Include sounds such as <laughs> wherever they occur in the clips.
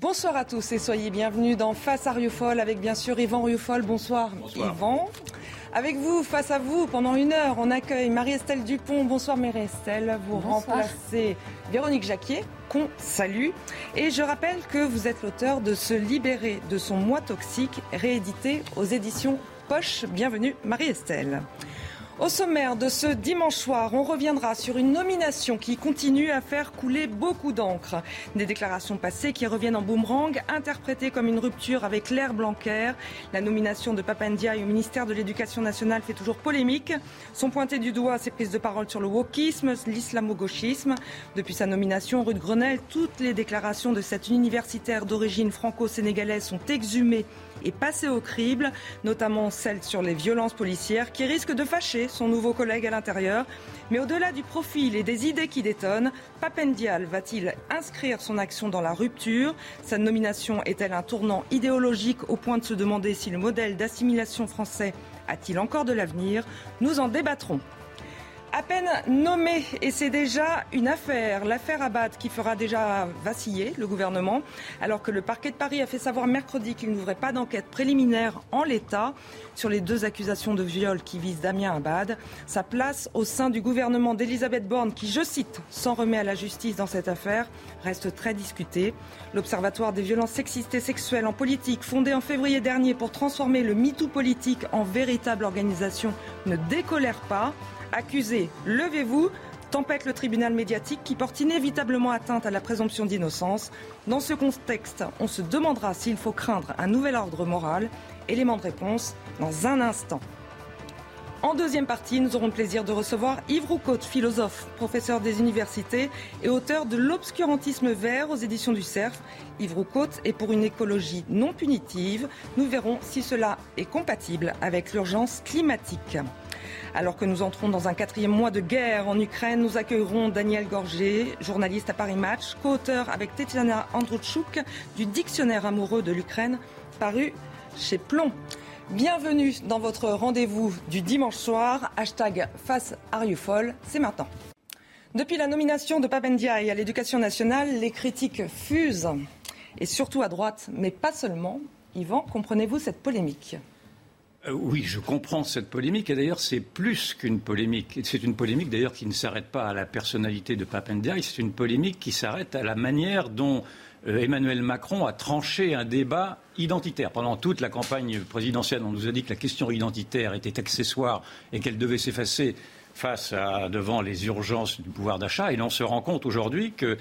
Bonsoir à tous et soyez bienvenus dans Face à Rieufol avec bien sûr Yvan Rieufol. Bonsoir, Bonsoir. Yvan. Avec vous, face à vous, pendant une heure, on accueille Marie-Estelle Dupont. Bonsoir Marie-Estelle. Vous remplacez Véronique Jacquier, qu'on salue. Et je rappelle que vous êtes l'auteur de Se libérer de son moi toxique, réédité aux éditions Poche. Bienvenue Marie-Estelle. Au sommaire de ce dimanche soir, on reviendra sur une nomination qui continue à faire couler beaucoup d'encre. Des déclarations passées qui reviennent en boomerang, interprétées comme une rupture avec l'ère Blanquer. La nomination de Papandiaï au ministère de l'Éducation nationale fait toujours polémique. Sont pointées du doigt ses prises de parole sur le wokisme, l'islamo-gauchisme. Depuis sa nomination, rue de Grenelle, toutes les déclarations de cette universitaire d'origine franco-sénégalaise sont exhumées et passées au crible, notamment celles sur les violences policières qui risquent de fâcher son nouveau collègue à l'intérieur. Mais au-delà du profil et des idées qui détonnent, Papendial va-t-il inscrire son action dans la rupture? Sa nomination est-elle un tournant idéologique au point de se demander si le modèle d'assimilation français a-t-il encore de l'avenir? Nous en débattrons. À peine nommé, et c'est déjà une affaire, l'affaire Abad qui fera déjà vaciller le gouvernement, alors que le parquet de Paris a fait savoir mercredi qu'il n'ouvrait pas d'enquête préliminaire en l'état sur les deux accusations de viol qui visent Damien Abad. Sa place au sein du gouvernement d'Elisabeth Borne, qui, je cite, s'en remet à la justice dans cette affaire, reste très discutée. L'Observatoire des violences sexistes et sexuelles en politique, fondé en février dernier pour transformer le MeToo politique en véritable organisation, ne décolère pas. Accusé, levez-vous. Tempête le tribunal médiatique qui porte inévitablement atteinte à la présomption d'innocence. Dans ce contexte, on se demandera s'il faut craindre un nouvel ordre moral. Élément de réponse dans un instant. En deuxième partie, nous aurons le plaisir de recevoir Yves Roucaute, philosophe, professeur des universités et auteur de L'obscurantisme vert aux éditions du Cerf. Yves Roucaute est pour une écologie non punitive. Nous verrons si cela est compatible avec l'urgence climatique. Alors que nous entrons dans un quatrième mois de guerre en Ukraine, nous accueillerons Daniel Gorgé, journaliste à Paris Match, co-auteur avec Tetiana Androuchuk du Dictionnaire amoureux de l'Ukraine, paru chez Plomb. Bienvenue dans votre rendez-vous du dimanche soir. Hashtag face Ariufol, c'est maintenant. Depuis la nomination de Papendiaï à l'éducation nationale, les critiques fusent. Et surtout à droite, mais pas seulement. Yvan, comprenez-vous cette polémique? Oui, je comprends cette polémique. Et d'ailleurs, c'est plus qu'une polémique. C'est une polémique d'ailleurs qui ne s'arrête pas à la personnalité de Papendiaï. C'est une polémique qui s'arrête à la manière dont euh, Emmanuel Macron a tranché un débat identitaire. Pendant toute la campagne présidentielle, on nous a dit que la question identitaire était accessoire et qu'elle devait s'effacer face à, devant les urgences du pouvoir d'achat. Et l'on se rend compte aujourd'hui que,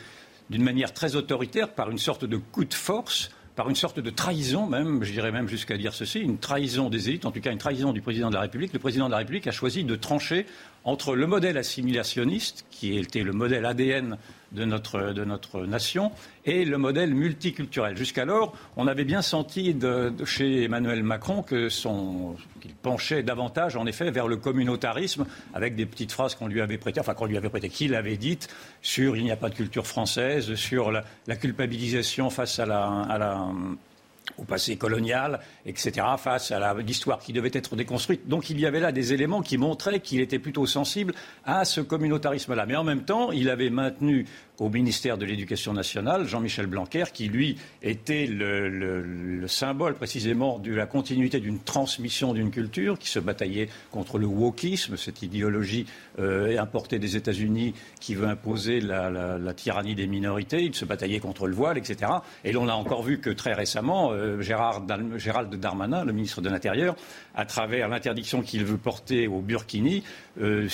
d'une manière très autoritaire, par une sorte de coup de force, par une sorte de trahison même, je dirais même jusqu'à dire ceci, une trahison des élites, en tout cas une trahison du président de la République. Le président de la République a choisi de trancher entre le modèle assimilationniste, qui était le modèle ADN de notre, de notre nation, et le modèle multiculturel. Jusqu'alors, on avait bien senti de, chez Emmanuel Macron qu'il penchait davantage, en effet, vers le communautarisme, avec des petites phrases qu'on lui avait prêtées, enfin qu'on lui avait prêtées, qu'il avait dites sur il n'y a pas de culture française, sur la, culpabilisation face à la au passé colonial, etc., face à l'histoire qui devait être déconstruite. Donc il y avait là des éléments qui montraient qu'il était plutôt sensible à ce communautarisme-là. Mais en même temps, il avait maintenu au ministère de l'Éducation nationale, Jean-Michel Blanquer, qui lui était le, le, le, symbole précisément de la continuité d'une transmission d'une culture, qui se bataillait contre le wokisme, cette idéologie euh, importée des États-Unis qui veut imposer la, tyrannie des minorités. Il se bataillait contre le voile, etc. Et l'on a encore vu que très récemment, euh, Gérard Gérald Darmanin, le ministre de l'Intérieur, à travers l'interdiction qu'il veut porter au Burkini, euh,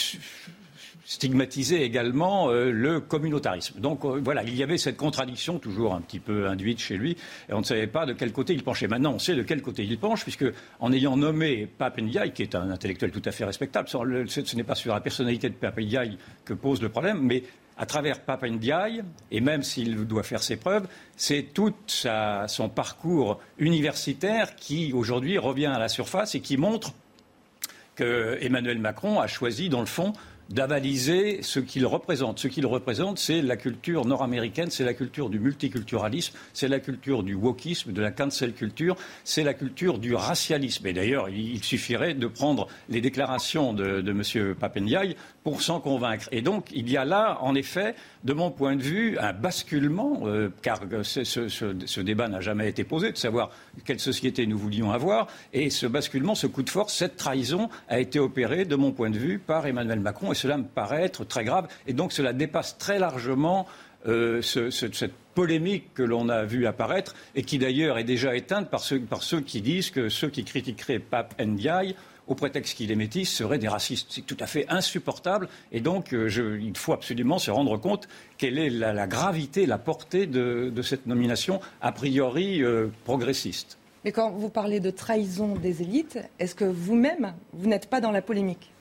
stigmatiser également euh, le communautarisme. Donc euh, voilà, il y avait cette contradiction toujours un petit peu induite chez lui, et on ne savait pas de quel côté il penchait. Maintenant, on sait de quel côté il penche, puisque en ayant nommé Pape Ndiaye, qui est un intellectuel tout à fait respectable, ce n'est pas sur la personnalité de Pape Ndiaye que pose le problème, mais à travers Papa Ndiaye, et même s'il doit faire ses preuves, c'est tout son parcours universitaire qui aujourd'hui revient à la surface et qui montre que Emmanuel Macron a choisi, dans le fond, d'avaliser ce qu'il représente. Ce qu'il représente, c'est la culture nord-américaine, c'est la culture du multiculturalisme, c'est la culture du wokisme, de la cancel culture, c'est la culture du racialisme. Et d'ailleurs, il suffirait de prendre les déclarations de, M. Papendiaï pour s'en convaincre. Et donc, il y a là, en effet, de mon point de vue, un basculement, euh, car ce, ce, débat n'a jamais été posé, de savoir quelle société nous voulions avoir. Et ce basculement, ce coup de force, cette trahison a été opérée, de mon point de vue, par Emmanuel Macron. Et cela me paraît être très grave. Et donc, cela dépasse très largement euh, ce, cette polémique que l'on a vu apparaître et qui d'ailleurs est déjà éteinte par ceux, par ceux, qui disent que ceux qui critiqueraient Pape Ndiaye au prétexte qu'il est métis, seraient des racistes. C'est tout à fait insupportable. Et donc, euh, je, il faut absolument se rendre compte quelle est la, la gravité, la portée de, de, cette nomination a priori euh, progressiste. Mais quand vous parlez de trahison des élites, est-ce que vous-même, vous n'êtes pas dans la polémique?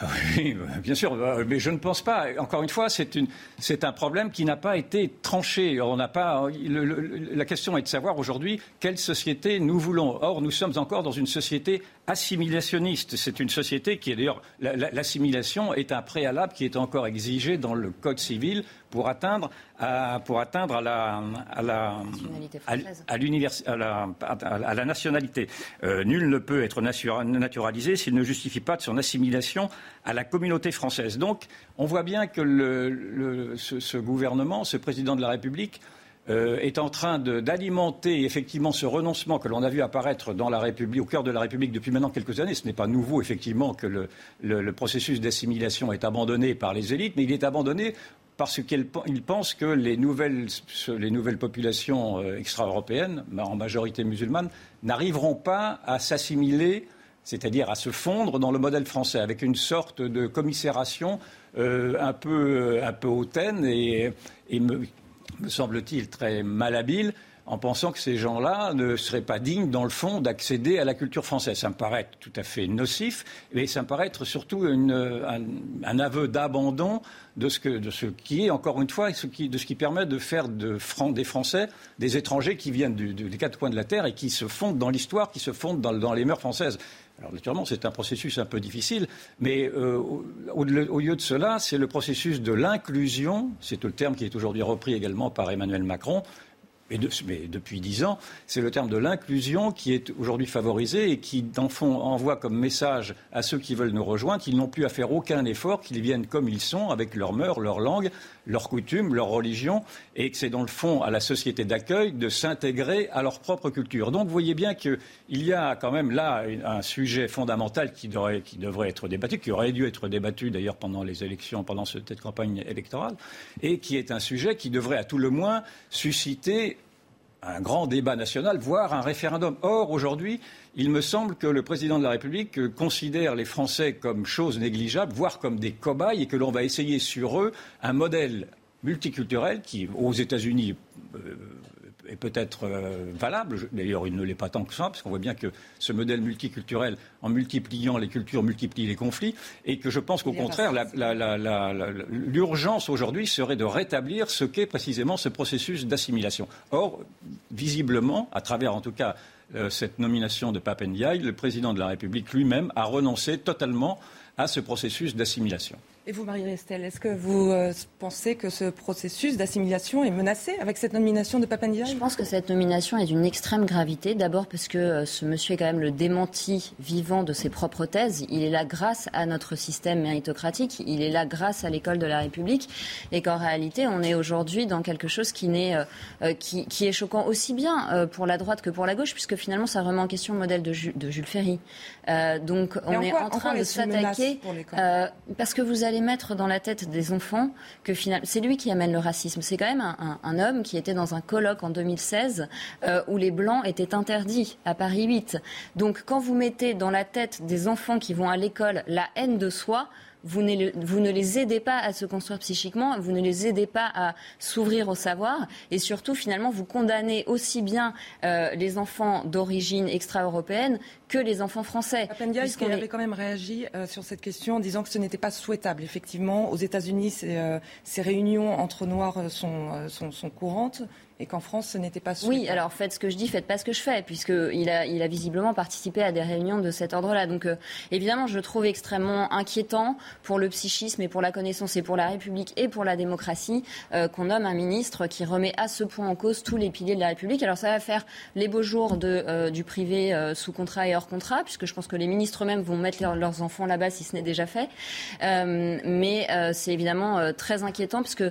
Ah oui, <laughs> bien sûr, euh, mais je ne pense pas. Encore une fois, c'est un problème qui n'a pas été tranché. On n'a pas. la question est de savoir aujourd'hui quelle société nous voulons. Or, nous sommes encore dans une société assimilationniste. C'est une société qui est d'ailleurs l'assimilation est un préalable qui est encore exigé dans le code civil pour atteindre à, pour atteindre à la à la à, à, la, nationalité. Euh, nul ne peut être naturalisé s'il ne justifie pas de son assimilation à la communauté française. Donc, on voit bien que le, ce, ce gouvernement, ce président de la République euh, est en train d'alimenter effectivement ce renoncement que l'on a vu apparaître dans la République, au cœur de la République depuis maintenant quelques années. Ce n'est pas nouveau effectivement que le, processus d'assimilation est abandonné par les élites, mais il est abandonné parce qu'ils pensent que les nouvelles, les nouvelles populations euh, extra-européennes, en majorité musulmanes, n'arriveront pas à s'assimiler, c'est-à-dire à se fondre dans le modèle français, avec une sorte de commisération euh, un, peu, un hautaine et, me semble-t-il, très malhabile en pensant que ces gens-là ne seraient pas dignes, dans le fond, d'accéder à la culture française. Ça me paraît tout à fait nocif, mais ça me paraît être surtout un, aveu d'abandon de ce, qui est, encore une fois, de ce qui permet de faire de, des Français des étrangers qui viennent des quatre coins de la Terre et qui se fondent dans l'histoire, qui se fondent dans les mœurs françaises. Alors naturellement, c'est un processus un peu difficile, mais euh, au, lieu de cela, c'est le processus de l'inclusion, c'est le terme qui est aujourd'hui repris également par Emmanuel Macron, mais, depuis dix ans, c'est le terme de l'inclusion qui est aujourd'hui favorisé et qui, dans fond, envoie comme message à ceux qui veulent nous rejoindre qu'ils n'ont plus à faire aucun effort, qu'ils viennent comme ils sont, avec leurs mœurs, leur langue, leurs coutumes, leur religion, et que c'est dans le fond à la société d'accueil de s'intégrer à leur propre culture. Donc vous voyez bien qu'il y a quand même là un sujet fondamental qui devrait être débattu, qui aurait dû être débattu d'ailleurs pendant les élections, pendant cette campagne électorale, et qui est un sujet qui devrait à tout le moins susciter un grand débat national, voire un référendum. Or, aujourd'hui, il me semble que le président de la République considère les Français comme chose négligeable, voire comme des cobayes, et que l'on va essayer sur eux un modèle multiculturel qui, aux États-Unis, euh, est peut-être euh, valable. D'ailleurs, il ne l'est pas tant que ça, parce qu'on voit bien que ce modèle multiculturel, en multipliant les cultures, multiplie les conflits, et que je pense qu'au contraire, l'urgence aujourd'hui serait de rétablir ce qu'est précisément ce processus d'assimilation. Or, visiblement, à travers en tout cas euh, cette nomination de Papendiaï, le président de la République lui-même a renoncé totalement à ce processus d'assimilation. Et vous, Marie-Estelle, est-ce que vous euh, pensez que ce processus d'assimilation est menacé avec cette nomination de Papandiaï Je pense que cette nomination est d'une extrême gravité. D'abord parce que euh, ce monsieur est quand même le démenti vivant de ses propres thèses. Il est là grâce à notre système méritocratique. Il est là grâce à l'école de la République. Et qu'en réalité, on est aujourd'hui dans quelque chose qui, euh, est choquant aussi bien pour la droite que pour la gauche, puisque finalement, ça remet en question le modèle de Jules Ferry. Donc, on est en train de s'attaquer. parce que vous allez mettre dans la tête des enfants que finalement, c'est lui qui amène le racisme. C'est quand même un, homme qui était dans un colloque en 2016 euh, où les blancs étaient interdits à Paris 8. Donc quand vous mettez dans la tête des enfants qui vont à l'école la haine de soi, vous ne, vous ne les aidez pas à se construire psychiquement, vous ne les aidez pas à s'ouvrir au savoir, et surtout, finalement, vous condamnez aussi bien euh, les enfants d'origine extra-européenne que les enfants français. Papendia, il avait quand même réagi euh, sur cette question en disant que ce n'était pas souhaitable? Effectivement, aux États-Unis, ces, euh, ces, réunions entre Noirs sont, sont, sont courantes et qu'en France, ce n'était pas. Oui, alors faites ce que je dis, faites pas ce que je fais, puisqu'il a, il a visiblement participé à des réunions de cet ordre-là. Donc, euh, évidemment, je le trouve extrêmement inquiétant pour le psychisme et pour la connaissance et pour la République et pour la démocratie euh, qu'on nomme un ministre qui remet à ce point en cause tous les piliers de la République. Alors, ça va faire les beaux jours de, euh, du privé sous contrat et hors contrat, puisque je pense que les ministres eux-mêmes vont mettre leurs enfants là-bas si ce n'est déjà fait. mais c'est évidemment très inquiétant, puisque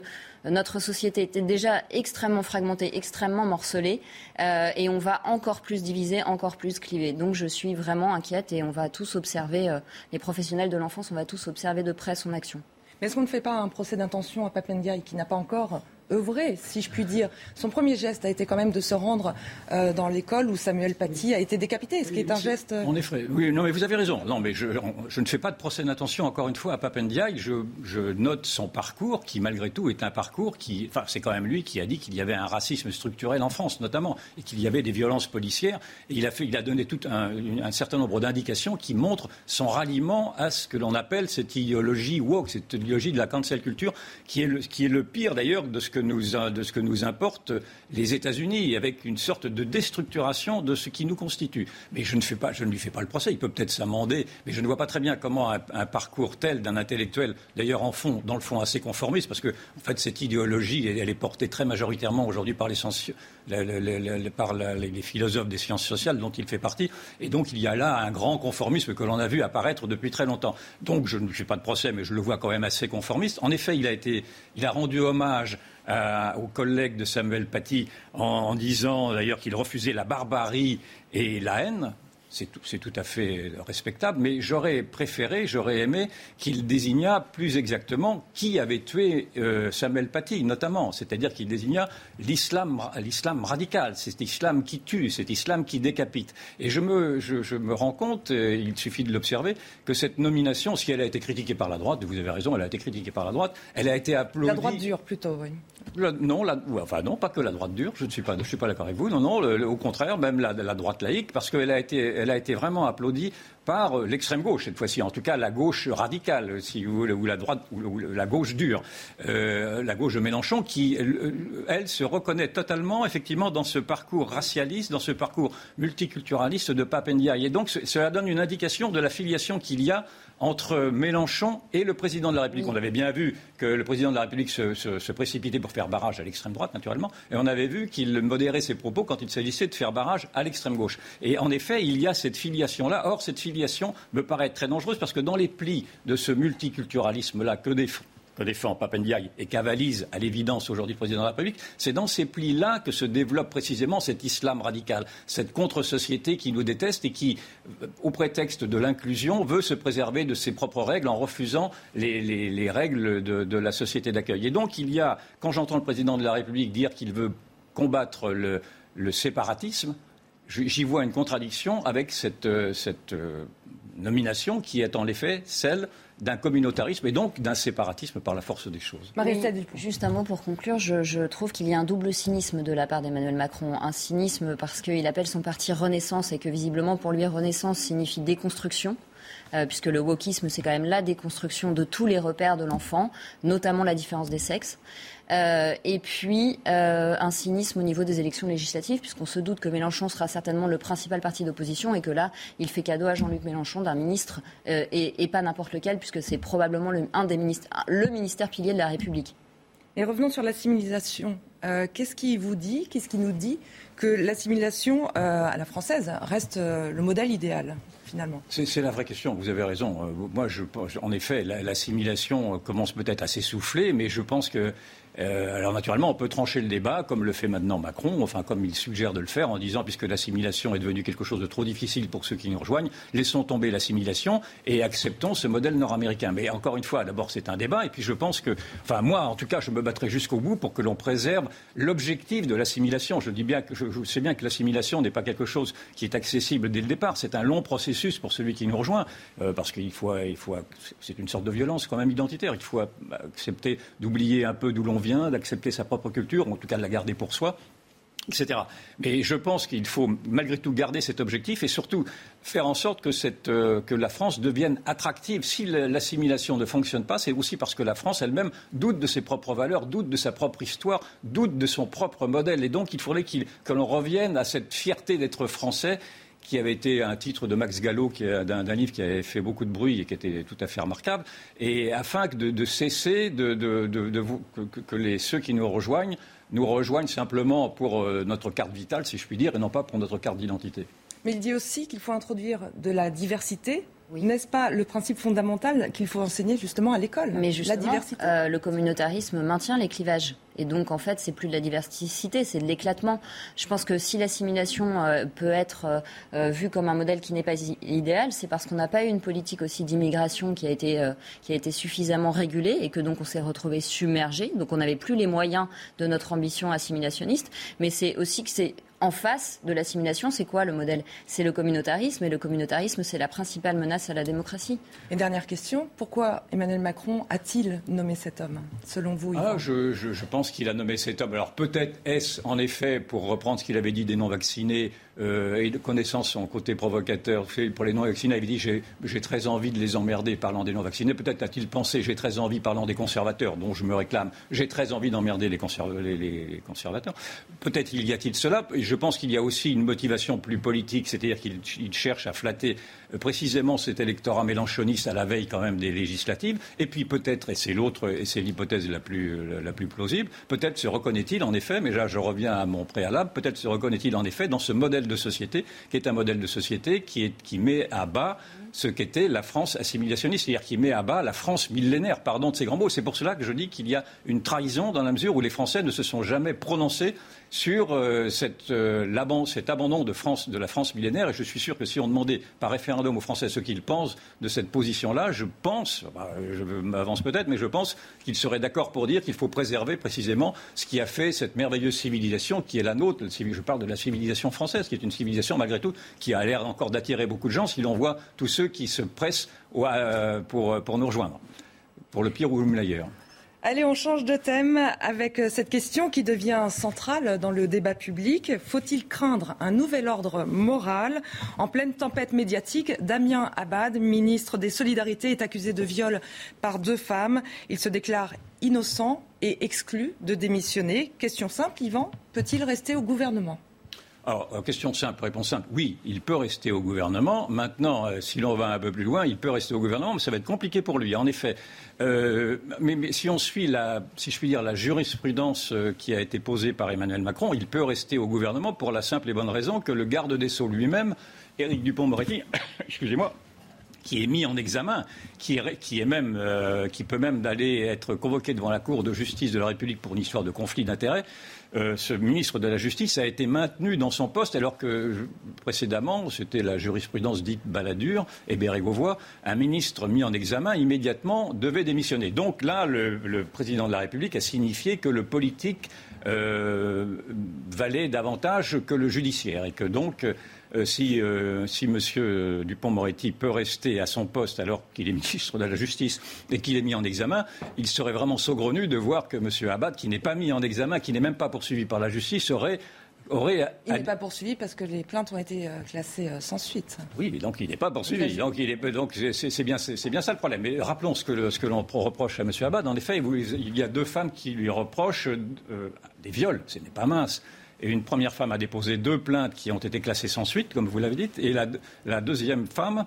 notre société était déjà extrêmement fragmentée, extrêmement morcelée, euh, et on va encore plus diviser, encore plus cliver. Donc je suis vraiment inquiète et on va tous observer, euh, les professionnels de l'enfance, on va tous observer de près son action. Mais est-ce qu'on ne fait pas un procès d'intention à Papendiaï qui n'a pas encore œuvré, si je puis dire. Son premier geste a été quand même de se rendre euh, dans l'école où Samuel Paty a été décapité, ce qui est un geste. Euh, en effet, oui, non, mais vous avez raison. Non, mais je, ne fais pas de procès d'intention, encore une fois, à Papendiaï. Je, je, note son parcours, qui malgré tout est un parcours qui. Enfin, c'est quand même lui qui a dit qu'il y avait un racisme structurel en France, notamment, et qu'il y avait des violences policières. Et il a, fait, il a donné tout un, un certain nombre d'indications qui montrent son ralliement à ce que l'on appelle cette idéologie woke, cette idéologie de la cancel culture, qui est le, qui est le pire d'ailleurs de ce que de ce que nous importent les États-Unis, avec une sorte de déstructuration de ce qui nous constitue. Mais je ne lui fais pas le procès. Il peut peut-être s'amender, mais je ne vois pas très bien comment un, parcours tel d'un intellectuel, d'ailleurs en fond, dans le fond assez conformiste, parce que en fait cette idéologie, elle, est portée très majoritairement aujourd'hui par, les, par les philosophes des sciences sociales dont il fait partie, et donc il y a là un grand conformisme que l'on a vu apparaître depuis très longtemps. Donc je ne fais pas de procès, mais je le vois quand même assez conformiste. En effet, il a été, il a rendu hommage aux collègues de Samuel Paty en disant d'ailleurs qu'il refusait la barbarie et la haine c'est tout, à fait respectable, mais j'aurais préféré, j'aurais aimé qu'il désignât plus exactement qui avait tué euh, Samuel Paty, notamment. C'est-à-dire qu'il désigna l'islam, radical, cet islam qui tue, cet islam qui décapite. Et je me, rends compte, euh, il suffit de l'observer, que cette nomination, si elle a été critiquée par la droite, vous avez raison, elle a été critiquée par la droite, elle a été applaudie. La droite dure plutôt, oui. Non, enfin non, pas que la droite dure, je ne suis pas, d'accord avec vous. Non, non, au contraire, même la, la droite laïque, parce qu'elle a été elle a été vraiment applaudie par euh, l'extrême gauche cette fois-ci, en tout cas la gauche radicale, si vous voulez, ou la droite, ou la gauche dure, euh, la gauche de Mélenchon, qui elle se reconnaît totalement effectivement dans ce parcours racialiste, dans ce parcours multiculturaliste de Papendiaï. Et donc cela donne une indication de la filiation qu'il y a entre Mélenchon et le président de la République. On avait bien vu que le président de la République se, précipitait pour faire barrage à l'extrême droite, naturellement, et on avait vu qu'il modérait ses propos quand il s'agissait de faire barrage à l'extrême gauche. Et en effet, il y a cette filiation-là. Or, cette filiation me paraît très dangereuse parce que dans les plis de ce multiculturalisme-là que défend que défend Papendiaï et qu'avalise à l'évidence aujourd'hui le président de la République, c'est dans ces plis-là que se développe précisément cet islam radical, cette contre-société qui nous déteste et qui, euh, au prétexte de l'inclusion, veut se préserver de ses propres règles en refusant les, règles de, la société d'accueil. Et donc, il y a, quand j'entends le président de la République dire qu'il veut combattre le, séparatisme, j'y vois une contradiction avec cette, euh, euh, nomination qui est en effet celle d'un communautarisme et donc d'un séparatisme par la force des choses. juste un mot pour conclure. Je, trouve qu'il y a un double cynisme de la part d'Emmanuel Macron. Un cynisme parce qu'il appelle son parti Renaissance et que visiblement pour lui Renaissance signifie déconstruction. Euh, puisque le wokisme, c'est quand même la déconstruction de tous les repères de l'enfant, notamment la différence des sexes. Euh, et puis euh, un cynisme au niveau des élections législatives, puisqu'on se doute que Mélenchon sera certainement le principal parti d'opposition et que là, il fait cadeau à Jean-Luc Mélenchon d'un ministre euh, et, pas n'importe lequel, puisque c'est probablement le, un des ministres, le ministère pilier de la République. Et revenons sur l'assimilation. qu'est-ce qui vous dit, qu'est-ce qui nous dit que l'assimilation à la française reste le modèle idéal c'est la vraie question, vous avez raison. moi, je, en effet, l'assimilation commence peut-être à s'essouffler, mais je pense que Euh, alors naturellement, on peut trancher le débat, comme le fait maintenant Macron, enfin comme il suggère de le faire, en disant, puisque l'assimilation est devenue quelque chose de trop difficile pour ceux qui nous rejoignent, laissons tomber l'assimilation et acceptons ce modèle nord-américain. Mais encore une fois, d'abord c'est un débat, et puis je pense que, enfin moi en tout cas, je me battrai jusqu'au bout pour que l'on préserve l'objectif de l'assimilation. Je dis bien que je, sais bien que l'assimilation n'est pas quelque chose qui est accessible dès le départ. C'est un long processus pour celui qui nous rejoint, euh, parce qu'il faut, il faut, c'est une sorte de violence quand même identitaire. Il faut accepter d'oublier un peu d'où l'on vient, d'accepter sa propre culture, en tout cas de la garder pour soi etc. Mais je pense qu'il faut malgré tout garder cet objectif et surtout faire en sorte que, euh, la France devienne attractive. Si l'assimilation ne fonctionne pas, c'est aussi parce que la France elle-même doute de ses propres valeurs, doute de sa propre histoire, doute de son propre modèle. Et donc il faudrait que l'on revienne à cette fierté d'être français qui avait été un titre de Max Gallo, d'un livre qui avait fait beaucoup de bruit et qui était tout à fait remarquable, et afin de, cesser de, que, que les, ceux qui nous rejoignent nous rejoignent simplement pour euh, notre carte vitale, si je puis dire, et non pas pour notre carte d'identité. Mais il dit aussi qu'il faut introduire de la diversité n'est-ce pas le principe fondamental qu'il faut enseigner justement à l'école Mais justement, la diversité. Euh, le communautarisme maintient les clivages. Et donc, en fait, c'est plus de la diversité, c'est de l'éclatement. Je pense que si l'assimilation euh, peut être euh, vue comme un modèle qui n'est pas idéal, c'est parce qu'on n'a pas eu une politique aussi d'immigration qui a été qui a été suffisamment régulée et que donc on s'est retrouvé submergé. Donc, on n'avait plus les moyens de notre ambition assimilationniste. Mais c'est aussi que c'est en face de l'assimilation, c'est quoi le modèle? C'est le communautarisme, et le communautarisme, c'est la principale menace à la démocratie. Et dernière question, pourquoi Emmanuel Macron a-t-il nommé cet homme, selon vous ah, je, pense qu'il a nommé cet homme. Alors peut-être est-ce, en effet, pour reprendre ce qu'il avait dit des non-vaccinés, euh, et de connaissance son côté provocateur pour les non-vaccinés, il dit j'ai très envie de les emmerder parlant des non-vaccinés. Peut-être a-t-il pensé j'ai très envie parlant des conservateurs, dont je me réclame, j'ai très envie d'emmerder les, conservateurs. Peut-être y a-t-il cela. je pense qu'il y a aussi une motivation plus politique, c'est-à-dire qu'il cherche à flatter précisément cet électorat mélanchoniste à la veille quand même des législatives. Et puis peut-être, et c'est l'autre, et c'est l'hypothèse la plus, la plus plausible, peut-être se reconnaît-il en effet, mais là je reviens à mon préalable, peut-être se reconnaît-il en effet dans ce modèle de société qui est un modèle de société qui, qui met à bas ce qu'était la France assimilationniste, c'est-à-dire qui met à bas la France millénaire, pardon de ces grands mots. C'est pour cela que je dis qu'il y a une trahison dans la mesure où les Français ne se sont jamais prononcés sur euh, euh, cet abandon de, la France millénaire. Et je suis sûr que si on demandait par référendum aux Français ce qu'ils pensent de cette position-là, je pense, bah, je m'avance peut-être, mais je pense qu'ils seraient d'accord pour dire qu'il faut préserver précisément ce qui a fait cette merveilleuse civilisation qui est la nôtre. Je parle de la civilisation française, qui est une civilisation malgré tout qui a l'air encore d'attirer beaucoup de gens si l'on voit tous ceux qui se pressent euh, pour, pour nous rejoindre, pour le pire ou le meilleur. Allez, on change de thème avec euh, cette question qui devient centrale dans le débat public. Faut-il craindre un nouvel ordre moral? En pleine tempête médiatique, Damien Abad, ministre des Solidarités, est accusé de viol par deux femmes. Il se déclare innocent et exclu de démissionner. Question simple, Yvan, peut-il rester au gouvernement? Alors, euh, question simple, réponse simple. Oui, il peut rester au gouvernement. Maintenant, euh, si l'on va un peu plus loin, il peut rester au gouvernement, mais ça va être compliqué pour lui. En effet, euh, mais, si on suit la, si je puis dire, la jurisprudence qui a été posée par Emmanuel Macron, il peut rester au gouvernement pour la simple et bonne raison que le garde des Sceaux lui-même, Éric Dupont-Moretti, <coughs> excusez-moi, qui est mis en examen, qui, est, qui, est même, qui peut même d'aller être convoqué devant la Cour de justice de la République pour une histoire de conflit d'intérêts, euh, ce ministre de la Justice a été maintenu dans son poste alors que précédemment, c'était la jurisprudence dite Balladur et Bérégovoy, un ministre mis en examen immédiatement devait démissionner. Donc là, le, président de la République a signifié que le politique euh, valait davantage que le judiciaire et que donc euh, si, euh, si M. Dupont-Moretti peut rester à son poste alors qu'il est <laughs> ministre de la Justice et qu'il est mis en examen, il serait vraiment saugrenu de voir que M. Abad, qui n'est pas mis en examen, qui n'est même pas poursuivi par la justice, aurait Aurait... Il n'est pas poursuivi parce que les plaintes ont été euh, classées sans suite. Oui, mais donc il n'est pas poursuivi. Donc, il est, donc c'est, bien, c'est, bien, ça le problème. Mais rappelons ce que, ce que l'on reproche à M. Abad. En effet, il y a deux femmes qui lui reprochent des viols. Ce n'est pas mince. Et une première femme a déposé deux plaintes qui ont été classées sans suite, comme vous l'avez dit. Et la, deuxième femme,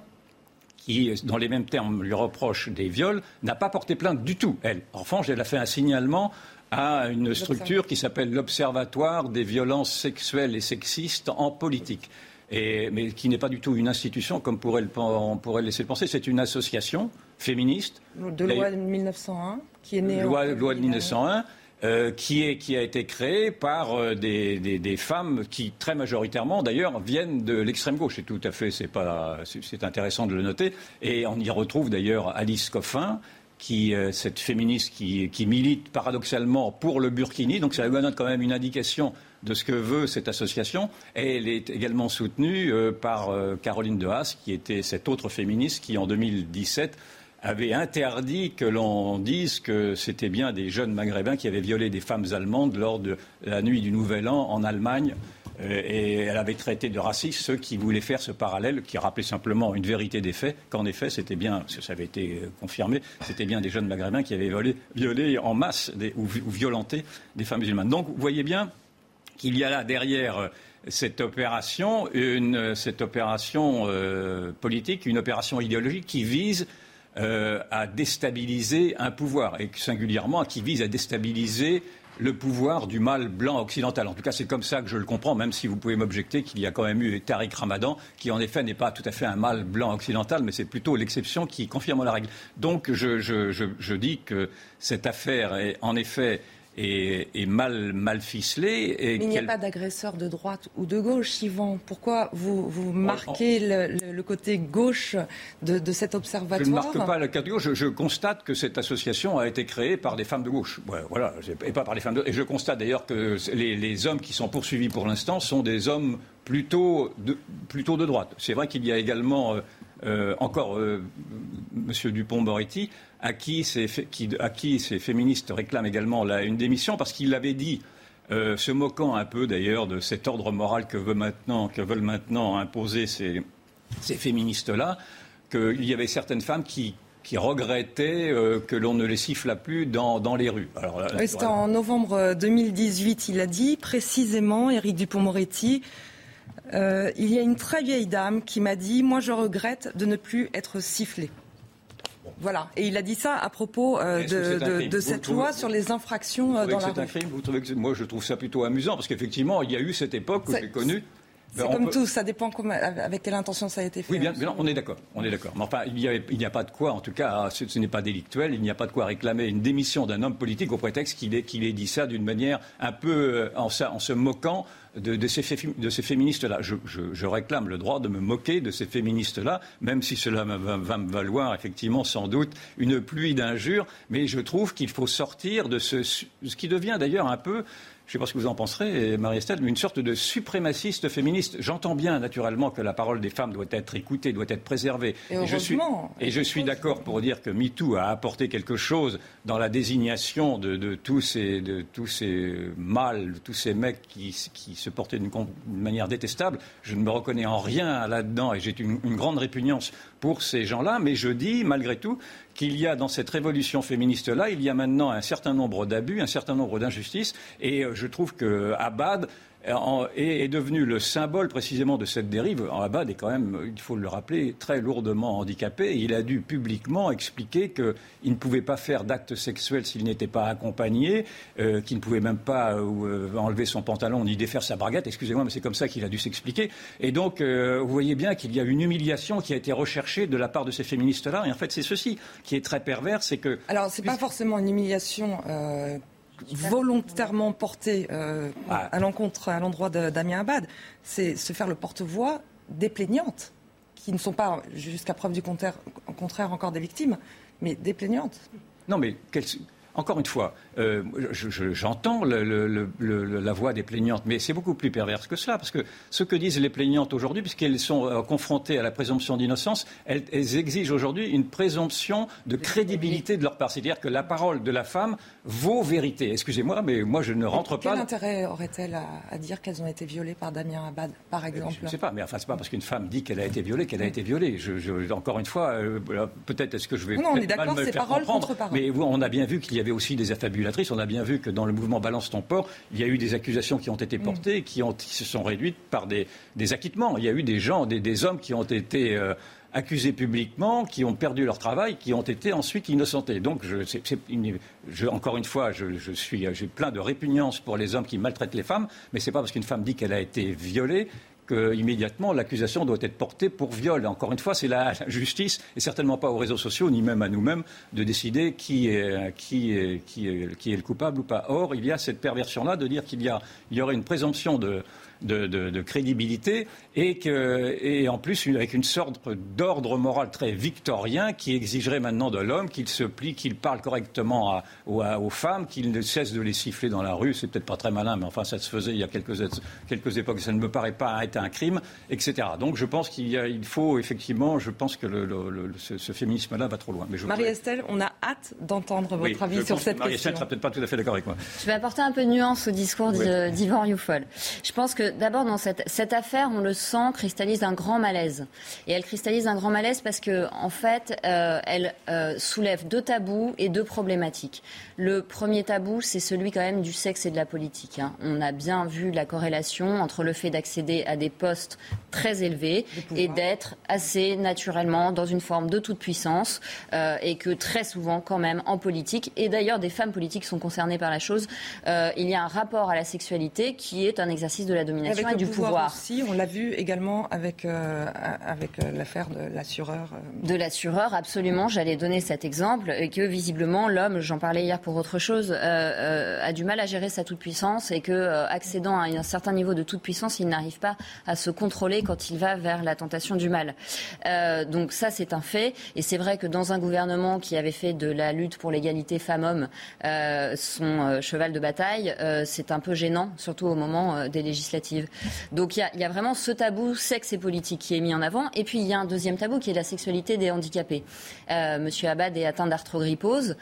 qui, dans les mêmes termes, lui reproche des viols, n'a pas porté plainte du tout, elle. En revanche, elle a fait un signalement à une structure qui s'appelle l'Observatoire des violences sexuelles et sexistes en politique. mais qui n'est pas du tout une institution comme pourrait on pourrait le laisser le penser. C'est une association féministe. De loi de 1901, qui est née loi, loi de 1901 euh, qui, a été créé par euh, des, femmes qui, très majoritairement d'ailleurs, viennent de l'extrême gauche. Et tout à fait, c'est, pas, c'est, intéressant de le noter. Et on y retrouve d'ailleurs Alice Coffin, qui, euh, cette féministe qui, milite paradoxalement pour le Burkini. Donc ça donne quand même une indication de ce que veut cette association. Et elle est également soutenue par Caroline de Haas, qui était cette autre féministe qui, en 2017, avait interdit que l'on dise que c'était bien des jeunes maghrébins qui avaient violé des femmes allemandes lors de la nuit du Nouvel An en Allemagne. Euh, et elle avait traité de racistes ceux qui voulaient faire ce parallèle, qui rappelait simplement une vérité des faits, qu'en effet, c'était bien, ça avait été confirmé, c'était bien des jeunes maghrébins qui avaient violé, en masse ou, violenté des femmes musulmanes. Donc, vous voyez bien qu'il y a là derrière cette opération, une, cette opération euh, politique, une opération idéologique qui vise euh, à déstabiliser un pouvoir, et singulièrement qui vise à déstabiliser le pouvoir du mal blanc occidental. En tout cas, c'est comme ça que je le comprends, même si vous pouvez m'objecter qu'il y a quand même eu Tariq Ramadan, qui en effet n'est pas tout à fait un mal blanc occidental, mais c'est plutôt l'exception qui confirme la règle. Donc je, je dis que cette affaire est en effet est, mal, mal ficelé. Mais il n'y a pas d'agresseur de droite ou de gauche, Yvan. Pourquoi vous, vous marquez le, côté gauche de, cet observatoire Je ne marque pas le côté gauche. Je, constate que cette association a été créée par des femmes de gauche. voilà, et pas par des femmes de... Et je constate d'ailleurs que les, hommes qui sont poursuivis pour l'instant sont des hommes plutôt de, plutôt de droite. C'est vrai qu'il y a également... Euh, euh, encore euh, M. Dupont-Moretti, à, qui ces, féministes réclament également une démission, parce qu'il l'avait dit, euh, se moquant un peu d'ailleurs de cet ordre moral que, veulent maintenant imposer ces, féministes-là, qu'il y avait certaines femmes qui, regrettaient que l'on ne les siffla plus dans, les rues. C'était en novembre 2018, il a dit précisément, Éric Dupont-Moretti, euh, il y a une très vieille dame qui m'a dit Moi, je regrette de ne plus être sifflée. Voilà. Et il a dit ça à propos euh, de, cette loi sur les infractions euh, dans la rue. Vous trouvez que moi, je trouve ça plutôt amusant parce qu'effectivement, il y a eu cette époque que j'ai connue. C'est comme tout, ça dépend avec quelle intention ça a été fait. Oui, bien, bien on est d'accord, on est d'accord. Mais enfin, il n'y a, pas de quoi, en tout cas, ce, n'est pas délictuel, il n'y a pas de quoi réclamer une démission d'un homme politique au prétexte qu'il ait, dit ça d'une manière un peu en se moquant de, ces, féministes-là. Je, réclame le droit de me moquer de ces féministes-là, même si cela va, me valoir effectivement sans doute une pluie d'injures, mais je trouve qu'il faut sortir de ce, ce qui devient d'ailleurs un peu je ne sais pas ce que vous en penserez, Marie-Estelle, mais une sorte de suprémaciste féministe. J'entends bien, naturellement, que la parole des femmes doit être écoutée, doit être préservée. Et, je suis, et je suis d'accord pour dire que MeToo a apporté quelque chose dans la désignation de, tous, ces, de tous ces mâles, tous ces mecs qui, se portaient d'une manière détestable. Je ne me reconnais en rien là-dedans et j'ai une, une grande répugnance pour ces gens-là. Mais je dis, malgré tout, qu'il y a dans cette révolution féministe-là, il y a maintenant un certain nombre d'abus, un certain nombre d'injustices. Et euh, je trouve que Abad est devenu le symbole précisément de cette dérive. Abad est quand même, il faut le rappeler, très lourdement handicapé. Il a dû publiquement expliquer qu'il ne pouvait pas faire d'actes sexuels s'il n'était pas accompagné, euh, qu'il ne pouvait même pas euh, enlever son pantalon ni défaire sa baguette. Excusez-moi, mais c'est comme ça qu'il a dû s'expliquer. Et donc, euh, vous voyez bien qu'il y a une humiliation qui a été recherchée de la part de ces féministes-là. Et en fait, c'est ceci qui est très pervers, c'est que... Alors, c'est pas forcément une humiliation volontairement porté euh, ah. à l'encontre, à l'endroit Damien Abad, c'est se faire le porte-voix des plaignantes, qui ne sont pas, jusqu'à preuve du contraire, encore des victimes, mais des plaignantes. Non, mais encore une fois, euh, j'entends la voix des plaignantes, mais c'est beaucoup plus perverse que cela, parce que ce que disent les plaignantes aujourd'hui, puisqu'elles sont euh, confrontées à la présomption d'innocence, elles, exigent aujourd'hui une présomption de crédibilité de leur part. C'est-à-dire que la parole de la femme vaut vérité. Excusez-moi, mais moi je ne rentre pas. Quel intérêt aurait-elle à, dire qu'elles ont été violées par Damien Abad, par exemple Je ne sais pas, mais enfin, c'est pas parce qu'une femme dit qu'elle a été violée qu'elle a été violée. encore une fois, euh, peut-être est-ce que je vais. Non, on est d'accord, c'est parole contre parole. Mais on a bien vu qu'il y avait aussi des affabulatrices. On a bien vu que dans le mouvement Balance ton port, il y a eu des accusations qui ont été portées, qui, ont, se sont réduites par des, acquittements. Il y a eu des gens, des, hommes qui ont été euh, accusés publiquement, qui ont perdu leur travail, qui ont été ensuite innocentés. Donc, je, encore une fois, je, suis, j'ai plein de répugnance pour les hommes qui maltraitent les femmes, mais ce n'est pas parce qu'une femme dit qu'elle a été violée qu'immédiatement l'accusation doit être portée pour viol. Encore une fois, c'est la, justice et certainement pas aux réseaux sociaux ni même à nous-mêmes de décider qui est, le coupable ou pas. Or, il y a cette perversion-là de dire qu'il y, y aurait une présomption de, de, crédibilité et, que, et en plus avec une sorte d'ordre moral très victorien qui exigerait maintenant de l'homme qu'il se plie, qu'il parle correctement aux, femmes, qu'il ne cesse de les siffler dans la rue. C'est peut-être pas très malin, mais enfin ça se faisait il y a quelques, quelques époques. Ça ne me paraît pas être un crime, etc. Donc je pense qu'il il faut effectivement, je pense que le, ce, féminisme-là va trop loin. Marie-Estelle, on a hâte d'entendre votre avis sur cette Marie question. Marie-Estelle sera peut-être pas tout à fait d'accord avec moi. Je vais apporter un peu de nuance au discours d'Yvan Youfol. Je pense que d'abord, dans cette, cette, affaire, on le sent, cristallise un grand malaise. Et elle cristallise un grand malaise parce que, en fait, euh, elle euh, soulève deux tabous et deux problématiques. Le premier tabou, c'est celui quand même du sexe et de la politique. Hein. On a bien vu la corrélation entre le fait d'accéder à des postes très élevés et d'être assez naturellement dans une forme de toute puissance euh, et que très souvent, quand même, en politique, et d'ailleurs des femmes politiques sont concernées par la chose, il y a un rapport à la sexualité qui est un exercice de la domination du pouvoir. Aussi, on l'a vu également avec, euh, avec euh, l'affaire de l'assureur. Euh. De l'assureur, absolument. J'allais donner cet exemple et que visiblement l'homme, j'en parlais hier pour autre chose, a du mal à gérer sa toute puissance et que accédant à un certain niveau de toute puissance, il n'arrive pas à se contrôler quand il va vers la tentation du mal. donc ça, c'est un fait. Et c'est vrai que dans un gouvernement qui avait fait de la lutte pour l'égalité femmes-hommes son cheval de bataille, c'est un peu gênant, surtout au moment des législatives. Donc il y, a vraiment ce tabou sexe et politique qui est mis en avant. Et puis il y a un deuxième tabou qui est la sexualité des handicapés. Euh, Monsieur Abad est atteint d'arthrogrypose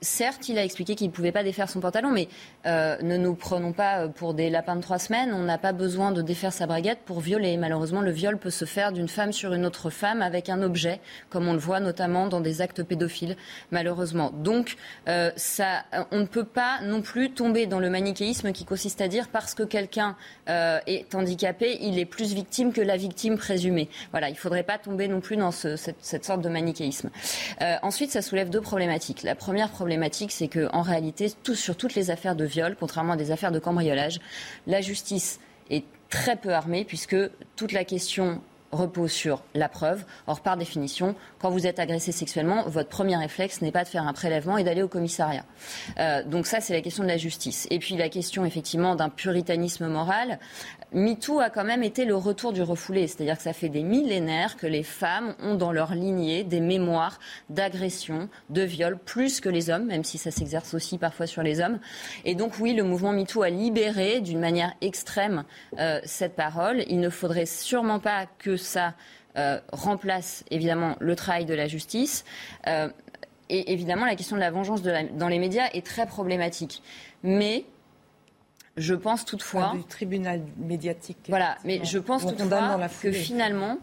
certes, il a expliqué qu'il ne pouvait pas défaire son pantalon, mais euh, ne nous prenons pas pour des lapins de trois semaines. On n'a pas besoin de défaire sa braguette pour violer. Malheureusement, le viol peut se faire d'une femme sur une autre femme avec un objet, comme on le voit notamment dans des actes pédophiles, malheureusement. Donc, euh, ça, on ne peut pas non plus tomber dans le manichéisme qui consiste à dire parce que quelqu'un euh, est handicapé, il est plus victime que la victime présumée. Voilà, il ne faudrait pas tomber non plus dans cette, sorte de manichéisme. ensuite, ça soulève deux problématiques. La première problématique, c'est qu'en réalité, sur toutes les affaires de viol, contrairement à des affaires de cambriolage, la justice est très peu armée puisque toute la question repose sur la preuve. Or, par définition, quand vous êtes agressé sexuellement, votre premier réflexe n'est pas de faire un prélèvement et d'aller au commissariat. Euh, donc ça, c'est la question de la justice. Et puis la question, effectivement, d'un puritanisme moral. MeToo a quand même été le retour du refoulé. C'est-à-dire que ça fait des millénaires que les femmes ont dans leur lignée des mémoires d'agression, de viol, plus que les hommes, même si ça s'exerce aussi parfois sur les hommes. Et donc oui, le mouvement MeToo a libéré d'une manière extrême euh, cette parole. Il ne faudrait sûrement pas que ça euh, remplace évidemment le travail de la justice. Euh, et évidemment, la question de la vengeance dans les médias est très problématique. Mais je pense toutefois. du tribunal médiatique. Voilà, mais je pense toutefois que finalement,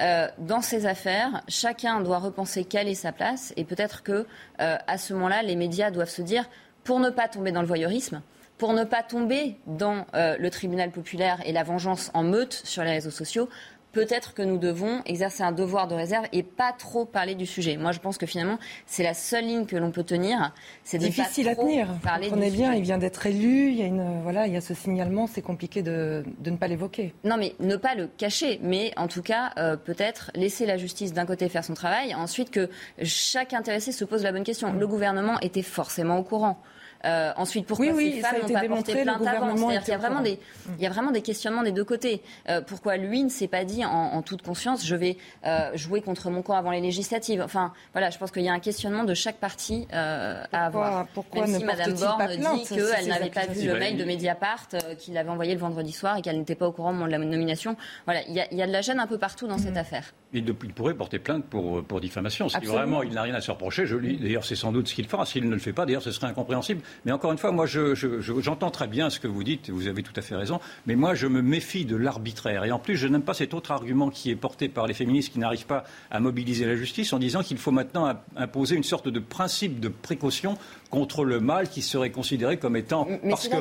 euh, dans ces affaires, chacun doit repenser quelle est sa place et peut-être que à ce moment-là, les médias doivent se dire, pour ne pas tomber dans le voyeurisme, pour ne pas tomber dans le tribunal populaire et la vengeance en meute sur les réseaux sociaux, peut-être que nous devons exercer un devoir de réserve et pas trop parler du sujet. Moi, je pense que finalement, c'est la seule ligne que l'on peut tenir. C'est difficile à tenir. Parler On est bien, il vient d'être élu, il y a une voilà, il y a ce signalement, c'est compliqué de, de, ne pas l'évoquer. Non, mais ne pas le cacher, mais en tout cas, euh, peut-être laisser la justice d'un côté faire son travail, ensuite que chaque intéressé se pose la bonne question. Le gouvernement était forcément au courant. Euh, ensuite, pourquoi oui, ces femmes n'ont pas porté plainte avant C'est-à-dire qu'il y a vraiment des, il y a vraiment des questionnements des deux côtés. Euh, pourquoi lui ne s'est pas dit en, toute conscience, je vais euh, jouer contre mon camp avant les législatives? Enfin, voilà, je pense qu'il y a un questionnement de chaque partie à avoir. Pourquoi Même si Madame Borne dit qu'elle n'avait pas vu le mail de Mediapart qu'il avait envoyé le vendredi soir et qu'elle n'était pas au courant de la nomination. Voilà, il y, a, il y a de la gêne un peu partout dans cette mm. affaire. Il, pourrait porter plainte pour, pour diffamation. Si vraiment il n'a rien à se reprocher, je lis. D'ailleurs, c'est sans doute ce qu'il fera. S'il ne le fait pas, d'ailleurs, ce serait incompréhensible. Mais encore une fois, moi, j'entends très bien ce que vous dites, vous avez tout à fait raison, mais moi, je me méfie de l'arbitraire. Et en plus, je n'aime pas cet autre argument qui est porté par les féministes qui n'arrivent pas à mobiliser la justice en disant qu'il faut maintenant imposer une sorte de principe de précaution contre le mâle qui serait considéré comme étant, parce que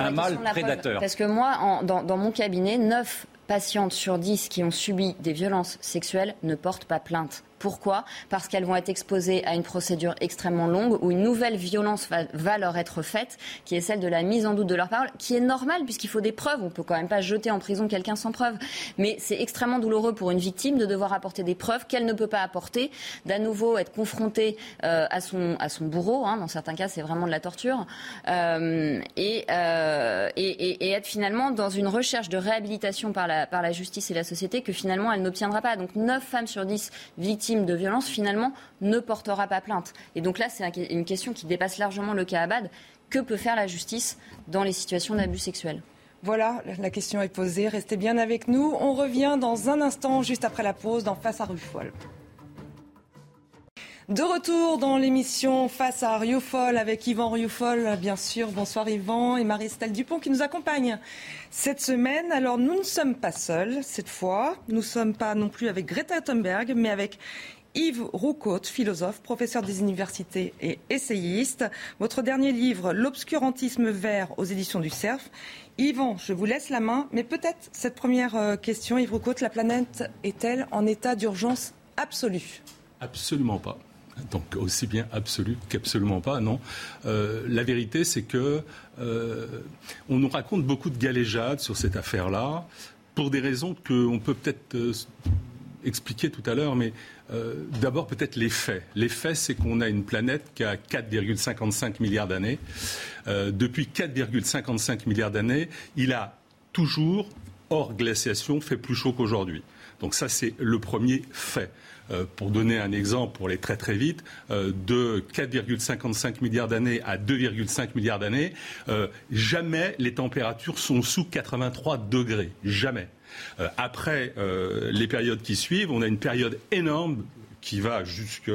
un mâle prédateur. Parce que moi, dans, dans, mon cabinet, 9 patientes sur 10 qui ont subi des violences sexuelles ne portent pas plainte. Pourquoi Parce qu'elles vont être exposées à une procédure extrêmement longue où une nouvelle violence va, leur être faite, qui est celle de la mise en doute de leur parole, qui est normale puisqu'il faut des preuves. On peut quand même pas jeter en prison quelqu'un sans preuve. Mais c'est extrêmement douloureux pour une victime de devoir apporter des preuves qu'elle ne peut pas apporter, d'à nouveau être confrontée euh, à, son, bourreau. Hein. dans certains cas, c'est vraiment de la torture. Euh, euh, et, être finalement dans une recherche de réhabilitation par la, par la justice et la société que finalement elle n'obtiendra pas. Donc 9 femmes sur 10 victimes de violence, finalement, ne portera pas plainte. Et donc là, c'est une question qui dépasse largement le cas Abad. Que peut faire la justice dans les situations d'abus sexuels? Voilà, la question est posée. Restez bien avec nous. On revient dans un instant, juste après la pause, dans Face à Ruffol. De retour dans l'émission Face à Rioufol avec Yvan Rioufol, bien sûr. Bonsoir Yvan et Marie-Estelle Dupont qui nous accompagnent cette semaine. Alors nous ne sommes pas seuls cette fois. Nous ne sommes pas non plus avec Greta Thunberg, mais avec Yves Roucaute, philosophe, professeur des universités et essayiste. Votre dernier livre, L'obscurantisme vert aux éditions du CERF. Yvan, je vous laisse la main, mais peut-être cette première euh, question, Yves Roucaute, la planète est-elle en état d'urgence absolue? Absolument pas. Donc aussi bien absolu qu'absolument pas, non. Euh, la vérité, c'est que euh, on nous raconte beaucoup de galéjades sur cette affaire-là, pour des raisons qu'on peut peut-être euh, expliquer tout à l'heure, mais d'abord peut-être les faits. Les faits, c'est qu'on a une planète qui a 4,55 milliards d'années. depuis 4,55 milliards d'années, il a toujours, hors glaciation, fait plus chaud qu'aujourd'hui. Donc ça, c'est le premier fait. Euh, pour donner un exemple, pour aller très très vite, euh, de 4,55 milliards d'années à 2,5 milliards d'années, euh, jamais les températures sont sous 83 degrés. Jamais. après les périodes qui suivent, on a une période énorme qui va jusqu'à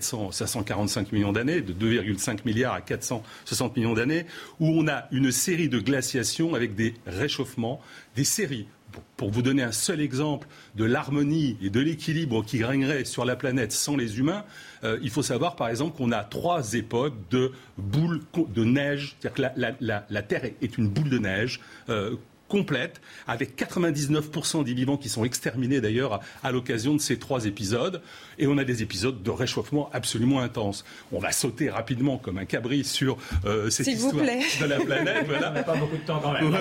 545 millions d'années, de 2,5 milliards à 460 millions d'années, où on a une série de glaciations avec des réchauffements, des séries pour vous donner un seul exemple de l'harmonie et de l'équilibre qui régnerait sur la planète sans les humains, euh, il faut savoir par exemple qu'on a trois époques de boules de neige, c'est-à-dire que la, Terre est une boule de neige euh, complète, avec 99% des vivants qui sont exterminés d'ailleurs à, l'occasion de ces trois épisodes. Et on a des épisodes de réchauffement absolument intenses. On va sauter rapidement comme un cabri sur euh, cette histoire de la planète. <laughs> On n'a pas beaucoup de temps quand même.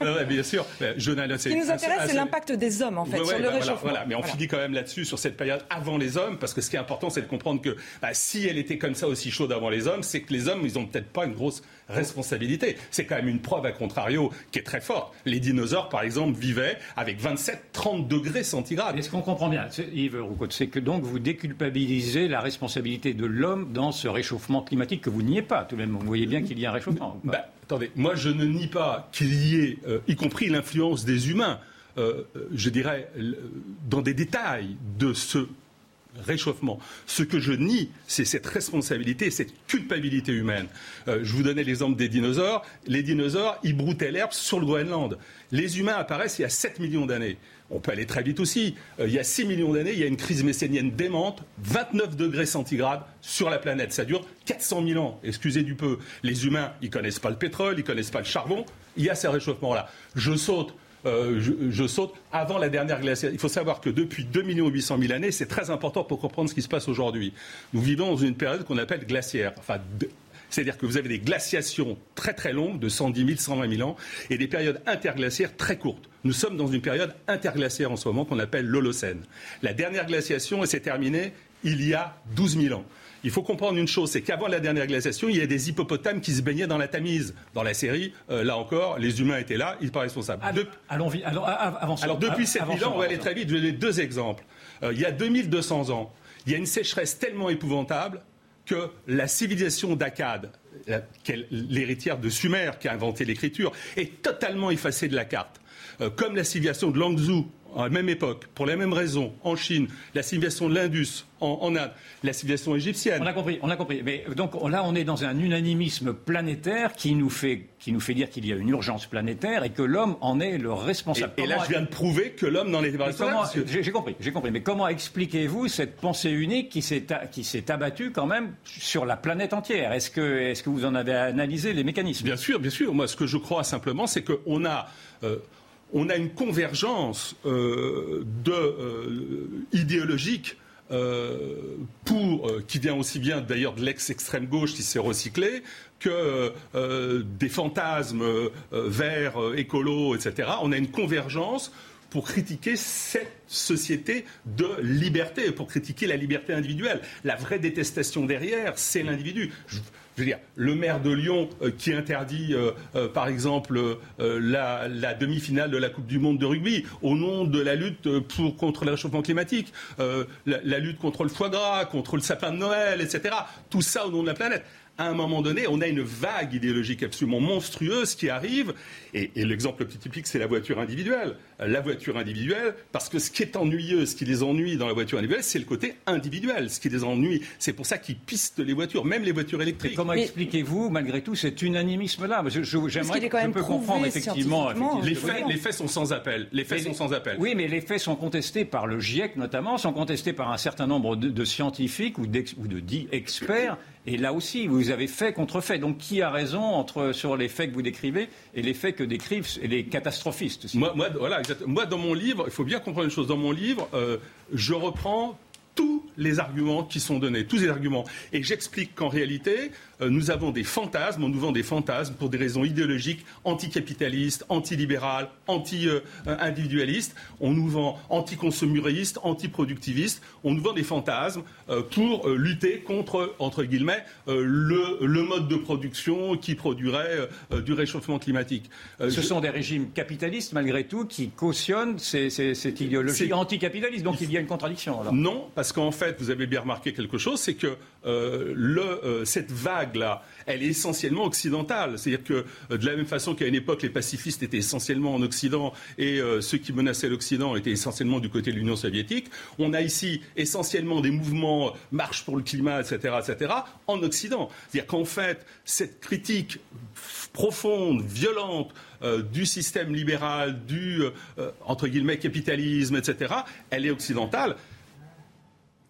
Ouais, bien sûr. Ce qui nous intéresse, c'est l'impact des hommes en fait sur le bah, réchauffement. Voilà, mais on finit quand même là-dessus sur cette période avant les hommes, parce que ce qui est important, c'est de comprendre que bah, si elle était comme ça aussi chaude avant les hommes, c'est que les hommes, ils n'ont peut-être pas une grosse responsabilité. C'est quand même une preuve à contrario qui est très forte. Les dinosaures, par exemple, vivaient avec 27-30 degrés centigrades. Est-ce qu'on comprend bien, Yves Roucault, c'est que donc vous déculpabilisez la responsabilité de l'homme dans ce réchauffement climatique que vous niez pas tout de même. Vous voyez bien qu'il y a un réchauffement. Bah, attendez, moi je ne nie pas qu'il y ait, euh, y compris l'influence des humains, euh, euh, je dirais, dans des détails de ce réchauffement. Ce que je nie, c'est cette responsabilité, cette culpabilité humaine. Je vous donnais l'exemple des dinosaures. Les dinosaures, ils broutaient l'herbe sur le Groenland. Les humains apparaissent il y a 7 millions d'années. On peut aller très vite aussi. Euh, il y a 6 millions d'années, il y a une crise mécénienne démente, 29 degrés centigrades sur la planète. Ça dure 400 000 ans, excusez du peu. Les humains, ils connaissent pas le pétrole, ils connaissent pas le charbon. Il y a ces réchauffements-là. Je saute euh, je, saute avant la dernière glaciation. Il faut savoir que depuis 2 800 000 années, c'est très important pour comprendre ce qui se passe aujourd'hui. Nous vivons dans une période qu'on appelle glaciaire. Enfin, c'est-à-dire que vous avez des glaciations très très longues, de 110 000, 120 000 ans, et des périodes interglaciaires très courtes. Nous sommes dans une période interglaciaire en ce moment qu'on appelle l'Holocène. La dernière glaciation s'est terminée il y a 12 000 ans. Il faut comprendre une chose, c'est qu'avant la dernière glaciation, il y a des hippopotames qui se baignaient dans la Tamise. Dans la série, euh, là encore, les humains étaient là, ils sont pas responsables. Allons, vite. Alors, Alors depuis 7000 ans, on va aller très vite. Je vais donner deux exemples. Euh, il y a 2200 ans, il y a une sécheresse tellement épouvantable que la civilisation d'Akkad, l'héritière de Sumer qui a inventé l'écriture, est totalement effacée de la carte. Euh, comme la civilisation de Langzhou à la même époque, pour les mêmes raisons, en Chine, la civilisation de l'Indus, en, Inde, la civilisation égyptienne. On a compris, on a compris. Mais donc là, on est dans un unanimisme planétaire qui nous fait, qui nous fait dire qu'il y a une urgence planétaire et que l'homme en est le responsable. Et, là, je viens de prouver que l'homme n'en était pas responsable. J'ai compris, j'ai compris. Mais comment expliquez-vous cette pensée unique qui s'est abattue quand même sur la planète entière? Est-ce que, est que vous en avez analysé les mécanismes? Bien sûr, bien sûr. Moi, ce que je crois simplement, c'est qu'on a. Euh, on a une convergence euh, euh, idéologique euh, qui vient aussi bien d'ailleurs de l'ex-extrême gauche qui s'est recyclé, que des fantasmes verts, écolos, etc. On a une convergence pour critiquer cette société de liberté, pour critiquer la liberté individuelle. La vraie détestation derrière, c'est l'individu. Je veux dire, le maire de Lyon euh, qui interdit, euh, euh, par exemple, la, demi-finale de la Coupe du Monde de rugby au nom de la lutte pour, contre le réchauffement climatique, la, la, lutte contre le foie gras, contre le sapin de Noël, etc. Tout ça au nom de la planète à un moment donné, on a une vague idéologique absolument monstrueuse qui arrive. Et, l'exemple le plus typique, c'est la voiture individuelle. La voiture individuelle, parce que ce qui est ennuyeux, ce qui les ennuie dans la voiture individuelle, c'est le côté individuel. Ce qui les ennuie, c'est pour ça qu'ils pistent les voitures, même les voitures électriques. comment expliquez-vous, malgré tout, cet unanimisme-là? J'aimerais que je peux comprendre effectivement. Les, faits, les, faits, sont sans appel. Les faits sont sans appel. Oui, mais les faits sont contestés par le GIEC notamment, sont contestés par un certain nombre de, scientifiques ou, ou de dits experts. Et là aussi, vous avez fait contre fait. Donc qui a raison entre, sur les faits que vous décrivez et les faits que décrivent les catastrophistes moi, voilà, moi, dans mon livre, il faut bien comprendre une chose. Dans mon livre, euh, je reprends tous les arguments qui sont donnés, tous les arguments. Et j'explique qu'en réalité, nous avons des fantasmes, on nous vend des fantasmes pour des raisons idéologiques, anticapitalistes, antilibérales, anti-individualistes. On nous vend anticonsuméristes, antiproductivistes. On nous vend des fantasmes euh, pour euh, lutter contre, entre guillemets, le, mode de production qui produirait du réchauffement climatique. Ce sont des régimes capitalistes, malgré tout, qui cautionnent cette idéologie anticapitaliste. Donc il y a une contradiction. Non, parce qu'en fait, vous avez bien remarqué quelque chose, c'est que cette vague là elle est essentiellement occidentale. C'est-à-dire que euh, de la même façon qu'à une époque, les pacifistes étaient essentiellement en Occident et euh, ceux qui menaçaient l'Occident étaient essentiellement du côté de l'Union soviétique, on a ici essentiellement des mouvements euh, marche pour le climat, etc., etc., en Occident. C'est-à-dire qu'en fait, cette critique profonde, violente du système libéral, du entre guillemets capitalisme, etc., elle est occidentale.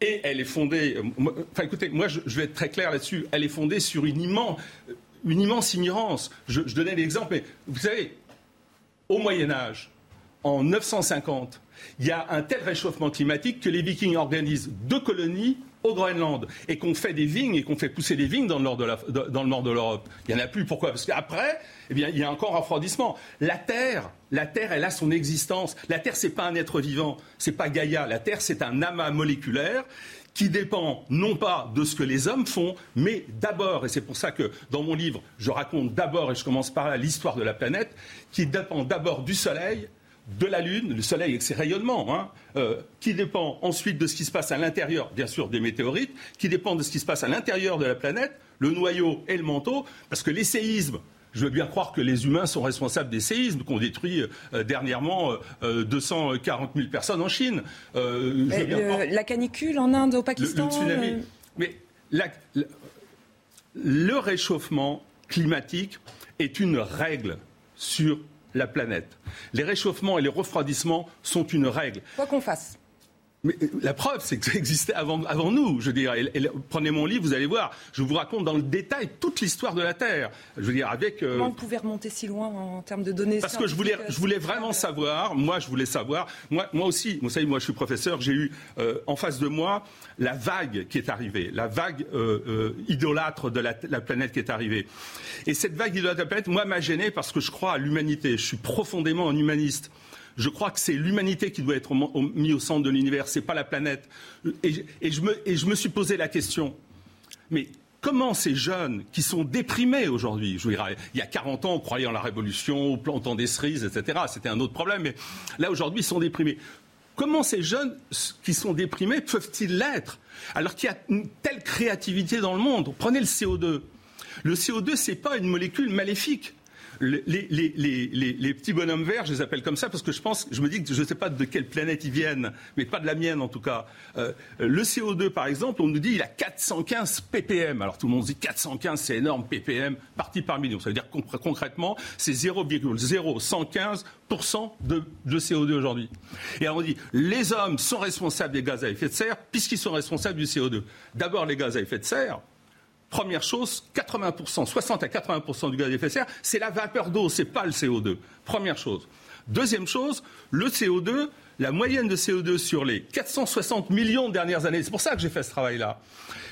Et elle est fondée. Euh, enfin, écoutez, moi, je, vais être très clair là-dessus. Elle est fondée sur une immense, une immense ignorance. Je, je donnais l'exemple, mais vous savez, au Moyen Âge, en 950, il y a un tel réchauffement climatique que les Vikings organisent deux colonies au Groenland et qu'on fait des vignes et qu'on fait pousser des vignes dans le nord de, l'Europe. Il n'y en a plus. Pourquoi? Parce qu'après, eh bien, il y a encore un refroidissement. La Terre, la Terre, elle a son existence. La Terre, c'est pas un être vivant, c'est pas Gaïa. La Terre, c'est un amas moléculaire qui dépend non pas de ce que les hommes font, mais d'abord, et c'est pour ça que dans mon livre, je raconte d'abord, et je commence par là, l'histoire de la planète, qui dépend d'abord du Soleil, de la Lune, le Soleil avec ses rayonnements, hein, euh, qui dépend ensuite de ce qui se passe à l'intérieur, bien sûr, des météorites, qui dépend de ce qui se passe à l'intérieur de la planète, le noyau et le manteau, parce que les séismes, je veux bien croire que les humains sont responsables des séismes qu'ont détruit euh, dernièrement 240 euh, 000 personnes en Chine. la canicule en Inde, au Pakistan. Mais le réchauffement climatique est une règle sur la planète. Les réchauffements et les refroidissements sont une règle. Quoi qu'on fasse. Mais euh, la preuve, c'est que ça existait avant, avant nous. Je veux dire, prenez mon livre, vous allez voir. Je vous raconte dans le détail toute l'histoire de la Terre. Je veux dire, avec. Euh, Comment vous pouvez remonter si loin en, termes de données Parce que je voulais, je voulais vraiment savoir. Moi, je voulais savoir. Moi, moi aussi, vous savez, moi, je suis professeur. J'ai eu euh, en face de moi la vague qui est arrivée, la vague idolâtre de la, la, planète qui est arrivée. Et cette vague idolâtre de la planète, moi, m'a gêné parce que je crois à l'humanité. Je suis profondément un humaniste. Je crois que c'est l'humanité qui doit être mise au centre de l'univers, ce n'est pas la planète. Et, je me, suis posé la question, mais comment ces jeunes qui sont déprimés aujourd'hui, je dire, il y a 40 ans, on croyait en la révolution, plantant des cerises, etc. C'était un autre problème, mais là aujourd'hui, ils sont déprimés. Comment ces jeunes qui sont déprimés peuvent-ils l'être? Alors qu'il y a une telle créativité dans le monde Prenez le CO2. Le CO2, ce n'est pas une molécule maléfique. Les, les, petits bonhommes verts, je les appelle comme ça parce que je pense, je me dis que je ne sais pas de quelle planète ils viennent, mais pas de la mienne en tout cas. Euh, le CO2, par exemple, on nous dit il a 415 ppm. Alors tout le monde dit 415, c'est énorme, ppm, partie par million. Ça veut dire concrètement, c'est 0,0115% de, de CO2 aujourd'hui. Et alors on dit les hommes sont responsables des gaz à effet de serre puisqu'ils sont responsables du CO2. D'abord les gaz à effet de serre. Première chose, 80%, 60 à 80% du gaz à effet de serre, c'est la vapeur d'eau, c'est pas le CO2. Première chose. Deuxième chose, le CO2, la moyenne de CO2 sur les 460 millions de dernières années, c'est pour ça que j'ai fait ce travail-là.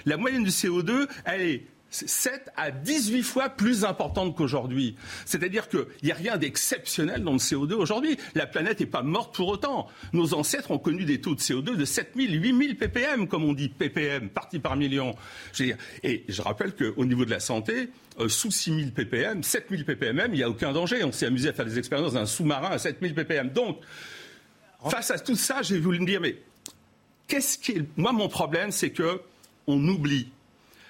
La moyenne du CO2, elle est 7 à 18 fois plus importante qu'aujourd'hui. C'est-à-dire qu'il n'y a rien d'exceptionnel dans le CO2 aujourd'hui. La planète n'est pas morte pour autant. Nos ancêtres ont connu des taux de CO2 de 7000, 8000 ppm, comme on dit, ppm, partie par million. et je rappelle qu'au niveau de la santé, euh, sous 6000 ppm, 7000 ppm, il n'y a aucun danger. On s'est amusé à faire des expériences d'un sous-marin à 7000 ppm. Donc, face à tout ça, j'ai voulu me dire, mais qu'est-ce qui. Moi, mon problème, c'est que on oublie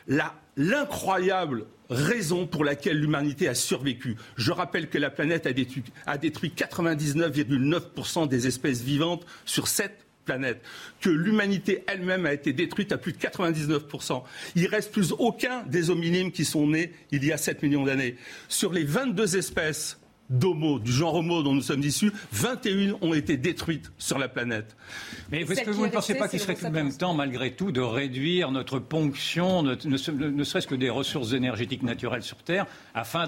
la l'incroyable raison pour laquelle l'humanité a survécu. Je rappelle que la planète a détruit, a détruit 99,9% des espèces vivantes sur cette planète, que l'humanité elle-même a été détruite à plus de 99%. Il reste plus aucun des hominimes qui sont nés il y a 7 millions d'années. Sur les 22 espèces d'homo, du genre homo dont nous sommes issus, 21 ont été détruites sur la planète. Mais est-ce que vous ne pensez pas qu'il serait tout de même temps, malgré tout, de réduire notre ponction, ne, serait-ce que des ressources énergétiques naturelles sur Terre, afin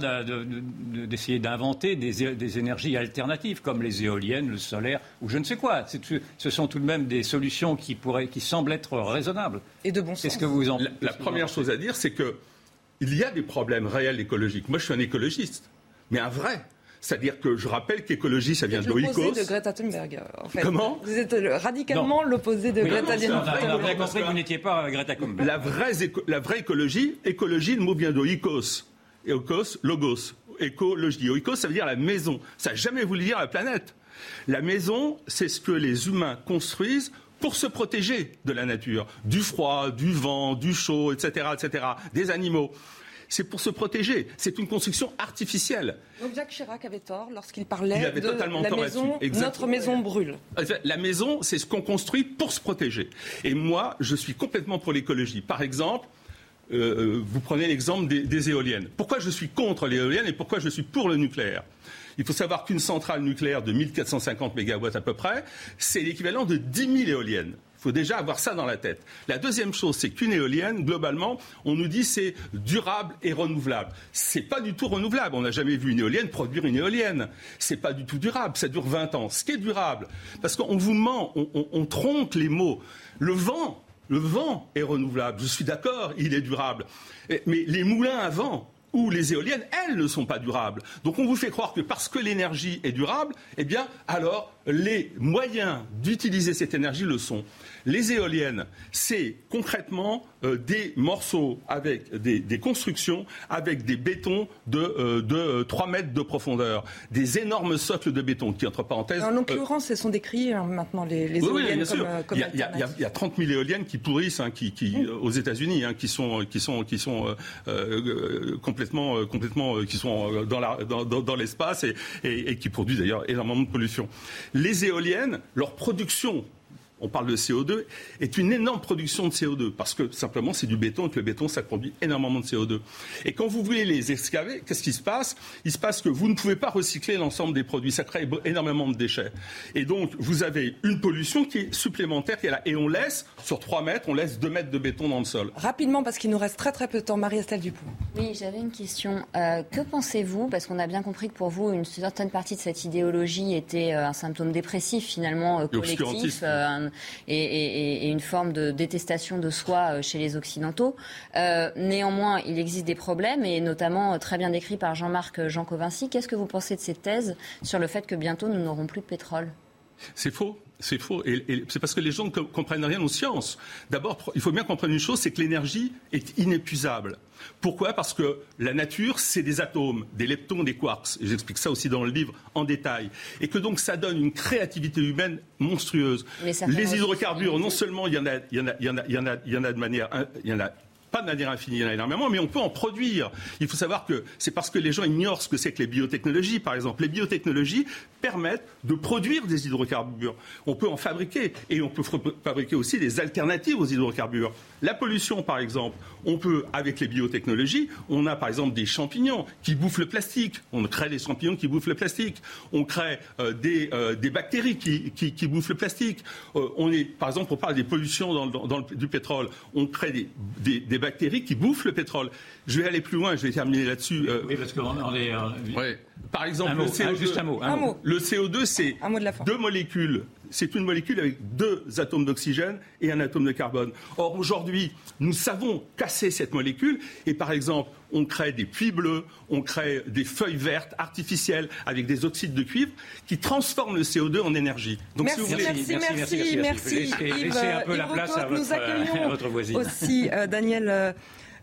d'essayer d'inventer des, énergies alternatives, comme les éoliennes, le solaire, ou je ne sais quoi Ce sont tout de même des solutions qui, pourraient, qui semblent être raisonnables. Et de bon sens. que vous en... La, la première chose à dire, c'est que il y a des problèmes réels écologiques. Moi, je suis un écologiste, mais un vrai. C'est-à-dire que je rappelle qu'écologie, ça vient de l'oikos. de Greta Thunberg, en fait. Comment? Vous êtes radicalement l'opposé de Greta Thunberg. On a compris que vous n'étiez pas Greta Thunberg. La vraie, la vraie écologie, écologie, le mot vient de oikos. Eikos, logos. Écologie. Oikos, ça veut dire la maison. Ça n'a jamais voulu dire la planète. La maison, c'est ce que les humains construisent pour se protéger de la nature, du froid, du vent, du chaud, etc., etc., des animaux c'est pour se protéger. C'est une construction artificielle. Donc Jacques Chirac avait tort lorsqu'il parlait de la maison, notre maison brûle. La maison, c'est ce qu'on construit pour se protéger. Et moi, je suis complètement pour l'écologie. Par exemple, euh, euh, vous prenez l'exemple des, éoliennes. Pourquoi je suis contre l'éolienne et pourquoi je suis pour le nucléaire? Il faut savoir qu'une centrale nucléaire de 1450 MW à peu près, c'est l'équivalent de 10 000 éoliennes. Il faut déjà avoir ça dans la tête. La deuxième chose, c'est qu'une éolienne, globalement, on nous dit c'est durable et renouvelable. C'est pas du tout renouvelable. On n'a jamais vu une éolienne produire une éolienne. C'est pas du tout durable. Ça dure 20 ans. Ce qui est durable, parce qu'on vous ment, on, tronque les mots. Le vent, le vent est renouvelable. Je suis d'accord, il est durable. Mais les moulins à vent, ou les éoliennes, elles ne sont pas durables. Donc on vous fait croire que parce que l'énergie est durable, eh bien alors les moyens d'utiliser cette énergie le sont. Les éoliennes, c'est concrètement euh, des morceaux avec des, constructions avec des bétons de, 3 euh, mètres de profondeur, des énormes socles de béton qui, entre parenthèses. En l'occurrence, elles sont décriées hein, maintenant les, les éoliennes comme, il, y a, il, y a, 30 000 éoliennes qui pourrissent hein, qui, mmh. aux États-Unis, hein, qui sont, qui sont, qui sont euh, complètement, complètement, qui sont dans l'espace dans, et, et qui produisent d'ailleurs énormément de pollution. Les éoliennes, leur production on parle de CO2, est une énorme production de CO2, parce que simplement c'est du béton, et que le béton, ça produit énormément de CO2. Et quand vous voulez les excaver, qu'est-ce qui se passe? Il se passe que vous ne pouvez pas recycler l'ensemble des produits, ça crée énormément de déchets. Et donc, vous avez une pollution qui est supplémentaire, qui est là. Et on laisse, sur 3 mètres, on laisse 2 mètres de béton dans le sol. Rapidement, parce qu'il nous reste très très peu de temps, Marie-Estelle Dupont. Oui, j'avais une question. Euh, que pensez-vous, parce qu'on a bien compris que pour vous, une certaine partie de cette idéologie était euh, un symptôme dépressif, finalement, euh, collectif, et, une forme de détestation de soi euh, chez les Occidentaux. Euh, néanmoins, il existe des problèmes, et notamment euh, très bien décrit par Jean-Marc Jancovinci. Qu'est-ce que vous pensez de cette thèse sur le fait que bientôt nous n'aurons plus de pétrole? C'est faux. C'est faux. Et, c'est parce que les gens ne comprennent rien aux sciences. D'abord, il faut bien comprendre une chose, c'est que l'énergie est inépuisable. Pourquoi? Parce que la nature, c'est des atomes, des leptons, des quarks. J'explique ça aussi dans le livre en détail. Et que donc ça donne une créativité humaine monstrueuse. Les hydrocarbures, non seulement il y en a, a, il y en a, a de manière, il y en a pas infinie, énormément, mais on peut en produire. Il faut savoir que c'est parce que les gens ignorent ce que c'est que les biotechnologies, par exemple. Les biotechnologies permettent de produire des hydrocarbures. On peut en fabriquer et on peut fabriquer aussi des alternatives aux hydrocarbures. La pollution, par exemple, on peut, avec les biotechnologies, on a par exemple des champignons qui bouffent le plastique. On crée des champignons qui bouffent le plastique. On crée euh, des, euh, des, bactéries qui, qui, bouffent le plastique. Euh, on est, par exemple, on parle des pollutions dans, dans, du pétrole. On crée des, bactéries qui bouffent le pétrole. Je vais aller plus loin, je vais terminer là-dessus. oui, parce qu'on est. Ouais. Par exemple, le CO2, juste un mot, un mot. Le CO2, c'est deux molécules c'est une molécule avec deux atomes d'oxygène et un atome de carbone. Or, aujourd'hui, nous savons casser cette molécule et, par exemple, on crée des puits bleus, on crée des feuilles vertes artificielles avec des oxydes de cuivre qui transforment le CO2 en énergie. Donc, merci, si vous voulez... merci, merci, merci, Laissez, un peu la place à votre, à votre, voisine. Aussi, euh, Daniel. Euh,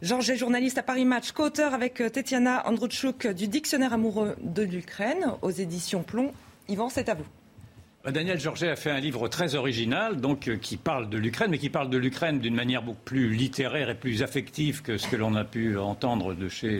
Georges est journaliste à Paris Match, co-auteur avec euh, Tetiana Androuchuk du Dictionnaire amoureux de l'Ukraine aux éditions Plomb. Yvan, c'est à vous. Bah, Daniel Georget a fait un livre très original, donc euh, qui parle de l'Ukraine, mais qui parle de l'Ukraine d'une manière beaucoup plus littéraire et plus affective que ce que l'on a pu entendre de chez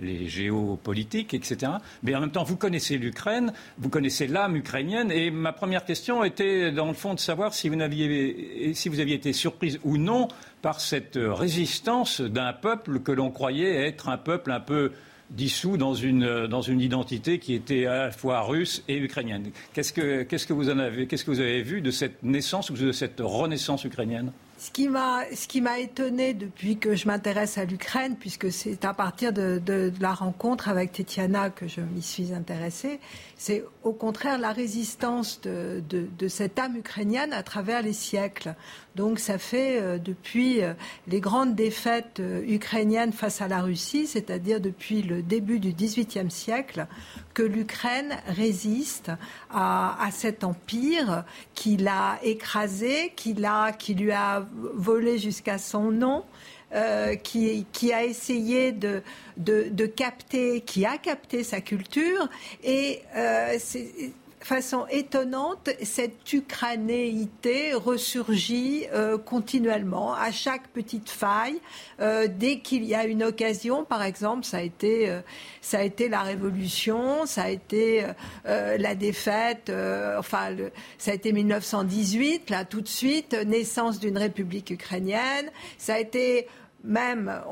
les, géopolitiques, etc. Mais en même temps, vous connaissez l'Ukraine, vous connaissez l'âme ukrainienne, et ma première question était, dans le fond, de savoir si vous, aviez, si vous aviez été surprise ou non par cette résistance d'un peuple que l'on croyait être un peuple un peu dissous dans une, dans une identité qui était à la fois russe et ukrainienne. Qu'est-ce que, que vous en avez, que vous avez vu de cette naissance ou de cette renaissance ukrainienne? Ce qui m'a, ce qui m'a étonné depuis que je m'intéresse à l'Ukraine, puisque c'est à partir de, de, la rencontre avec Tetiana que je m'y suis intéressée, c'est au contraire la résistance de, de, cette âme ukrainienne à travers les siècles. Donc ça fait euh, depuis euh, les grandes défaites euh, ukrainiennes face à la Russie, c'est-à-dire depuis le début du XVIIIe siècle, que l'Ukraine résiste à, à, cet empire qui l'a écrasé, qui, l'a, qui lui a volé jusqu'à son nom. Euh, qui, qui, a essayé de, de, de, capter, qui a capté sa culture. Et euh, façon étonnante, cette ukrainéité ressurgit euh, continuellement à chaque petite faille. Euh, dès qu'il y a une occasion, par exemple, ça a été, euh, ça a été la révolution, ça a été la défaite, enfin, ça a été 1918, là tout de suite, naissance d'une république ukrainienne. Ça a été même,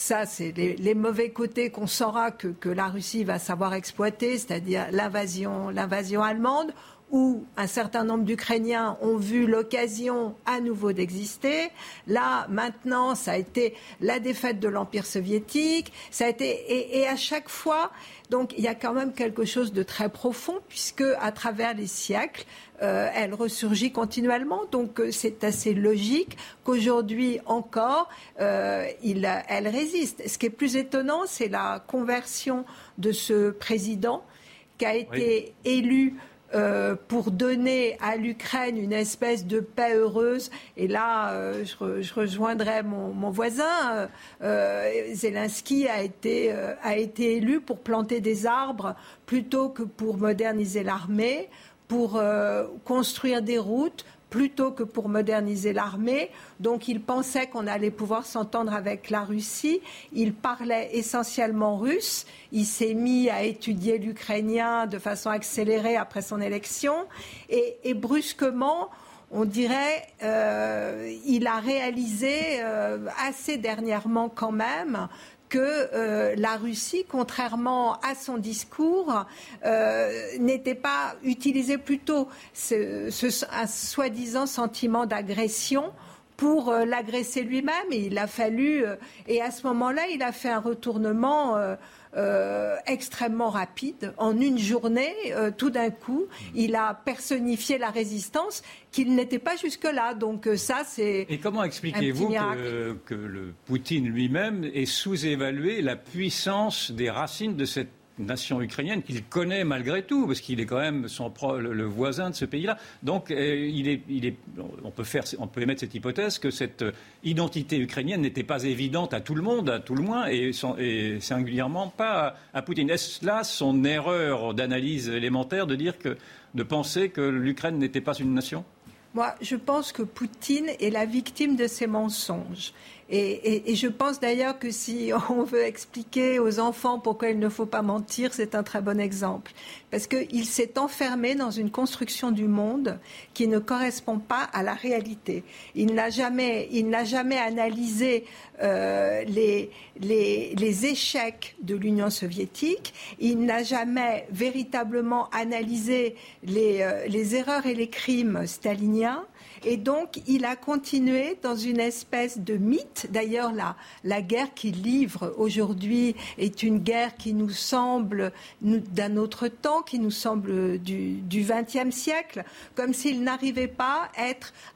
ça, c'est les, mauvais côtés qu'on saura que, la Russie va savoir exploiter, c'est-à-dire l'invasion, l'invasion allemande, où un certain nombre d'Ukrainiens ont vu l'occasion à nouveau d'exister. Là, maintenant, ça a été la défaite de l'Empire soviétique. Ça a été et à chaque fois, donc il y a quand même quelque chose de très profond puisque à travers les siècles, euh, elle ressurgit continuellement. Donc euh, c'est assez logique qu'aujourd'hui encore, euh, elle résiste. Ce qui est plus étonnant, c'est la conversion de ce président qui a été élu pour donner à l'Ukraine une espèce de paix heureuse. Et là, je, rejoindrai mon, voisin. Zelensky a été, élu pour planter des arbres plutôt que pour moderniser l'armée pour euh, construire des routes plutôt que pour moderniser l'armée. Donc il pensait qu'on allait pouvoir s'entendre avec la Russie. Il parlait essentiellement russe. Il s'est mis à étudier l'ukrainien de façon accélérée après son élection. Et, brusquement, on dirait, euh, il a réalisé euh, assez dernièrement quand même que euh, la Russie, contrairement à son discours, euh, n'était pas utilisé plutôt ce, un soi-disant sentiment d'agression pour l'agresser lui-même. Il a fallu, et à ce moment-là, il a fait un retournement euh, extrêmement rapide. En une journée, euh, tout d'un coup, il a personnifié la résistance qu'il n'était pas jusque-là. Donc euh, ça, c'est. Et comment expliquez-vous que, que, le Poutine lui-même ait sous-évalué la puissance des racines de cette nation ukrainienne qu'il connaît malgré tout, parce qu'il est quand même le, voisin de ce pays-là. Donc, euh, on, peut faire, on peut émettre cette hypothèse que cette identité ukrainienne n'était pas évidente à tout le monde, à tout le moins, et, et singulièrement pas à, Poutine. Est-ce là son erreur d'analyse élémentaire de dire que, de penser que l'Ukraine n'était pas une nation? Moi, je pense que Poutine est la victime de ses mensonges. Et, je pense d'ailleurs que si <laughs> on veut expliquer aux enfants pourquoi il ne faut pas mentir, c'est un très bon exemple. Parce qu'il s'est enfermé dans une construction du monde qui ne correspond pas à la réalité. Il n'a jamais, il n'a jamais analysé euh, les, les, échecs de l'Union soviétique. Il n'a jamais véritablement analysé les, euh, les erreurs et les crimes staliniens. Et donc, il a continué dans une espèce de mythe. D'ailleurs, la, la guerre qu'il livre aujourd'hui est une guerre qui nous semble d'un autre temps, qui nous semble du XXe siècle, comme s'il n'arrivait pas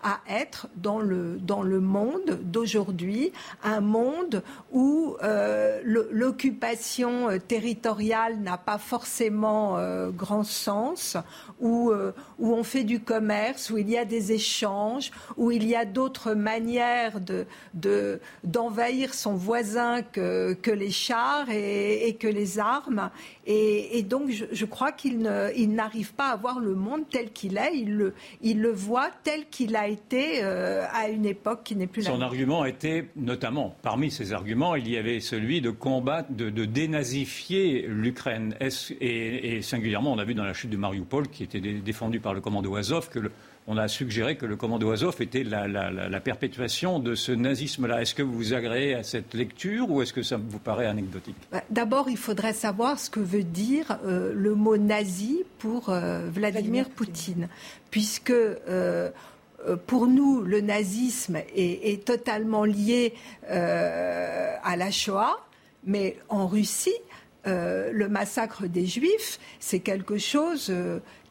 à être dans le, dans le monde d'aujourd'hui, un monde où euh, l'occupation euh, territoriale n'a pas forcément euh, grand sens, où, où on fait du commerce, où il y a des échanges où il y a d'autres manières de, d'envahir son voisin que, que les chars et, que les armes. Et, donc, je, crois qu'il n'arrive pas à voir le monde tel qu'il est. Il le, il le voit tel qu'il a été euh, à une époque qui n'est plus Son argument était, notamment, parmi ses arguments, il y avait celui de combattre, de, dénazifier l'Ukraine. Et, et, singulièrement, on a vu dans la chute de Mariupol, qui était défendu par le commando Azov, que le, on a suggéré que le commando Azov était la, perpétuation de ce nazisme-là. Est-ce que vous vous agréez à cette lecture ou est-ce que ça vous paraît anecdotique? Bah, D'abord, il faudrait savoir ce que veut dire euh, le mot nazi pour euh, Vladimir, Poutine, puisque euh, pour nous, le nazisme est, totalement lié à la Shoah, mais en Russie, le massacre des Juifs, c'est quelque chose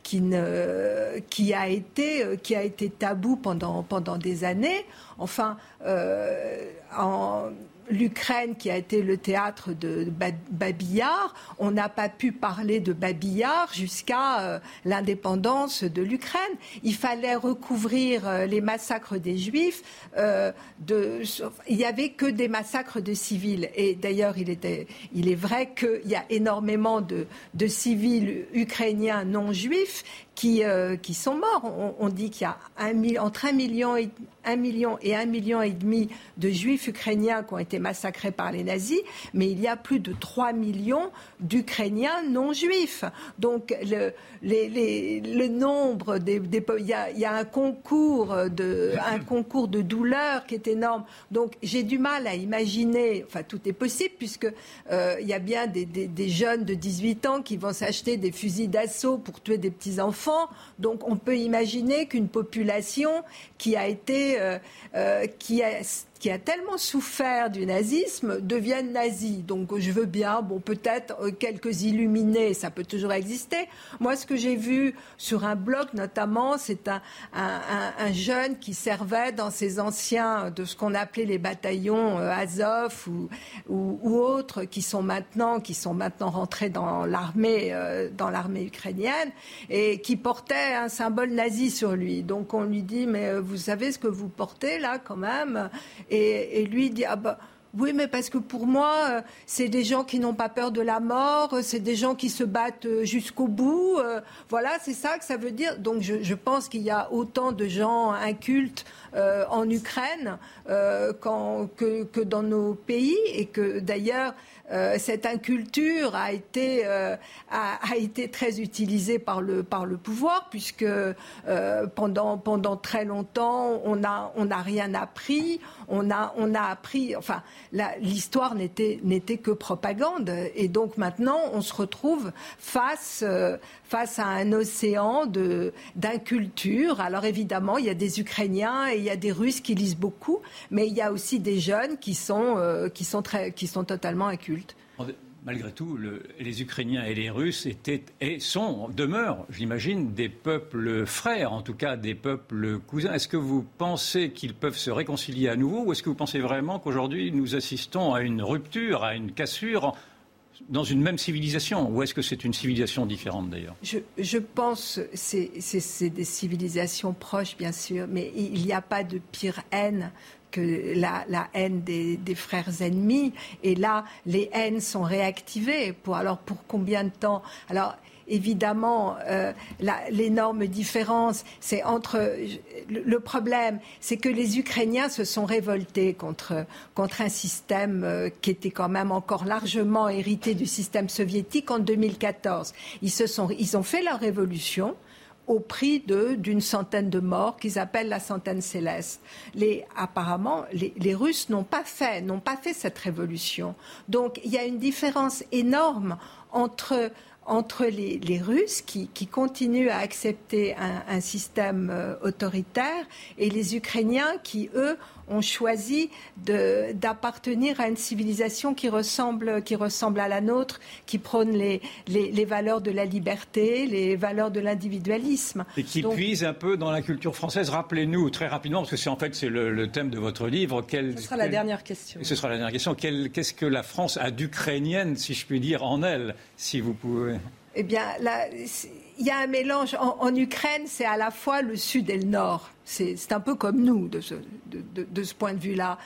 qui, ne, qui, a été, qui a été tabou pendant, pendant des années. Enfin, euh, en, l'Ukraine qui a été le théâtre de Babillard, on n'a pas pu parler de Babillard jusqu'à euh, l'indépendance de l'Ukraine. Il fallait recouvrir euh, les massacres des Juifs. Euh, il n'y avait que des massacres de civils. Et d'ailleurs, il est vrai qu'il y a énormément de, de civils ukrainiens non juifs qui, euh, qui sont morts. On, dit qu'il y a un, entre 1 million, et, 1 million et 1 million et demi de juifs ukrainiens qui ont été massacrés par les nazis, mais il y a plus de 3 millions d'Ukrainiens non juifs. Donc le, les, le nombre des, il, y a, il, y a, un concours de un <coughs> concours de douleur qui est énorme. Donc j'ai du mal à imaginer. Enfin tout est possible puisque euh, il y a bien des, des, des jeunes de 18 ans qui vont s'acheter des fusils d'assaut pour tuer des petits donc on peut imaginer qu'une population qui a été, euh, euh, qui a qui a tellement souffert du nazisme deviennent nazis. Donc je veux bien, bon peut-être euh, quelques illuminés, ça peut toujours exister. Moi, ce que j'ai vu sur un blog notamment, c'est un, un, jeune qui servait dans ces anciens de ce qu'on appelait les bataillons euh, Azov ou, autres qui sont maintenant qui sont maintenant rentrés dans l'armée euh, dans l'armée ukrainienne et qui portait un symbole nazi sur lui. Donc on lui dit mais vous savez ce que vous portez là quand même? Et, lui dit ah bah oui, mais parce que pour moi, euh, c'est des gens qui n'ont pas peur de la mort, c'est des gens qui se battent euh, jusqu'au bout. Euh, voilà, c'est ça que ça veut dire. Donc je, pense qu'il y a autant de gens incultes en Ukraine que, que, dans nos pays et que d'ailleurs euh, cette inculture a été, euh, a, été très utilisée par le, par le pouvoir, puisque euh, pendant, pendant très longtemps, on n'a on a rien appris. On a, on a appris, enfin, l'histoire n'était que propagande. Et donc maintenant, on se retrouve face, face à un océan d'inculture. Alors évidemment, il y a des Ukrainiens et il y a des Russes qui lisent beaucoup, mais il y a aussi des jeunes qui sont, qui sont, très, qui sont totalement incultes. Malgré tout, les Ukrainiens et les Russes étaient et sont, demeurent, j'imagine, des peuples frères, en tout cas des peuples cousins. Est-ce que vous pensez qu'ils peuvent se réconcilier à nouveau ou est-ce que vous pensez vraiment qu'aujourd'hui nous assistons à une rupture, à une cassure dans une même civilisation Ou est-ce que c'est une civilisation différente d'ailleurs? Je, pense que c'est des civilisations proches, bien sûr, mais il n'y a pas de pire haine que la, haine des, frères ennemis. Et là, les haines sont réactivées. Alors, pour combien de temps? Évidemment l'énorme différence. C'est entre le, problème, c'est que les Ukrainiens se sont révoltés contre, contre un système qui était quand même encore largement hérité du système soviétique en 2014. Ils, se sont, ils ont fait leur révolution au prix d'une centaine de morts qu'ils appellent la centaine céleste. Les, apparemment, les, Russes n'ont pas fait, n'ont pas fait cette révolution. Donc il y a une différence énorme entre entre les, Russes qui, continuent à accepter un, système euh, autoritaire et les Ukrainiens qui, eux, ont choisi d'appartenir à une civilisation qui ressemble, qui ressemble à la nôtre, qui prône les, les, valeurs de la liberté, les valeurs de l'individualisme. Et qui puise un peu dans la culture française. Rappelez-nous très rapidement, parce que c'est en fait c'est le, thème de votre livre. ce sera la dernière question. Ce sera la dernière question. Qu'est-ce que la France a d'ukrainienne, si je puis dire, en elle, si vous pouvez eh bien, il y a un mélange. En, Ukraine, c'est à la fois le sud et le nord. C'est un peu comme nous de ce, de, ce point de vue-là.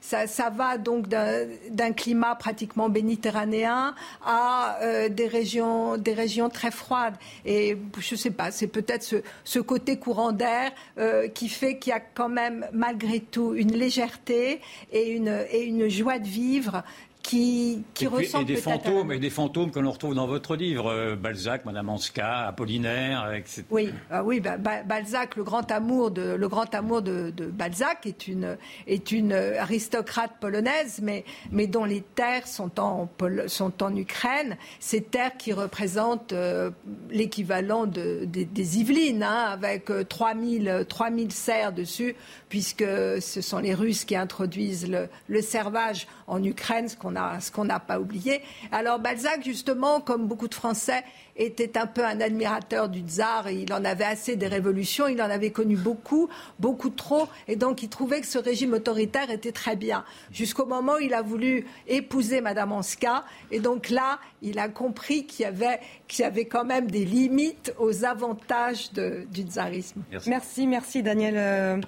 Ça, ça, va donc d'un climat pratiquement méditerranéen à euh, des, régions, des régions très froides. Et je ne sais pas, c'est peut-être ce, ce, côté courant d'air euh, qui fait qu'il y a quand même malgré tout une légèreté et une, et une joie de vivre qui, qui et, des fantômes et des fantômes que l'on retrouve dans votre livre euh, Balzac, Madame Anska, Apollinaire, etc. Oui, ah oui, bah, Balzac, le grand amour de le grand amour de, Balzac est une est une aristocrate polonaise, mais mais dont les terres sont en sont en Ukraine, ces terres qui représentent euh, l'équivalent de, des Yvelines, hein, avec 3000 euh, 3000 serres dessus, puisque ce sont les Russes qui introduisent le, le servage en Ukraine, ce qu'on a, ce qu'on n'a pas oublié. Alors Balzac, justement, comme beaucoup de Français, était un peu un admirateur du tsar. il en avait assez des révolutions. Il en avait connu beaucoup, beaucoup trop. Et donc, il trouvait que ce régime autoritaire était très bien. Jusqu'au moment où il a voulu épouser Madame Anska. Et donc là, il a compris qu'il y avait, qu'il y avait quand même des limites aux avantages du tsarisme. Merci, merci, Daniel.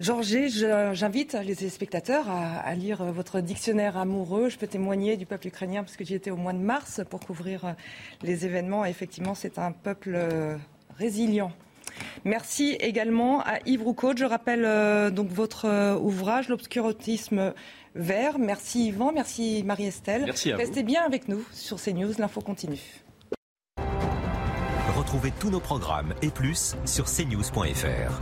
Euh, Georges, j'invite les spectateurs à, lire votre dictionnaire amoureux. Je peux témoigner du peuple ukrainien parce que j'y étais au mois de mars pour couvrir les événements. effectivement, c'est un peuple euh, résilient. Merci également à Yves Roucaud. Je rappelle euh, donc votre euh, ouvrage, L'obscurantisme vert. Merci Yvan, merci Marie-Estelle. Merci Restez bien avec nous sur CNews. L'info continue. Retrouvez tous nos programmes et plus sur cnews.fr.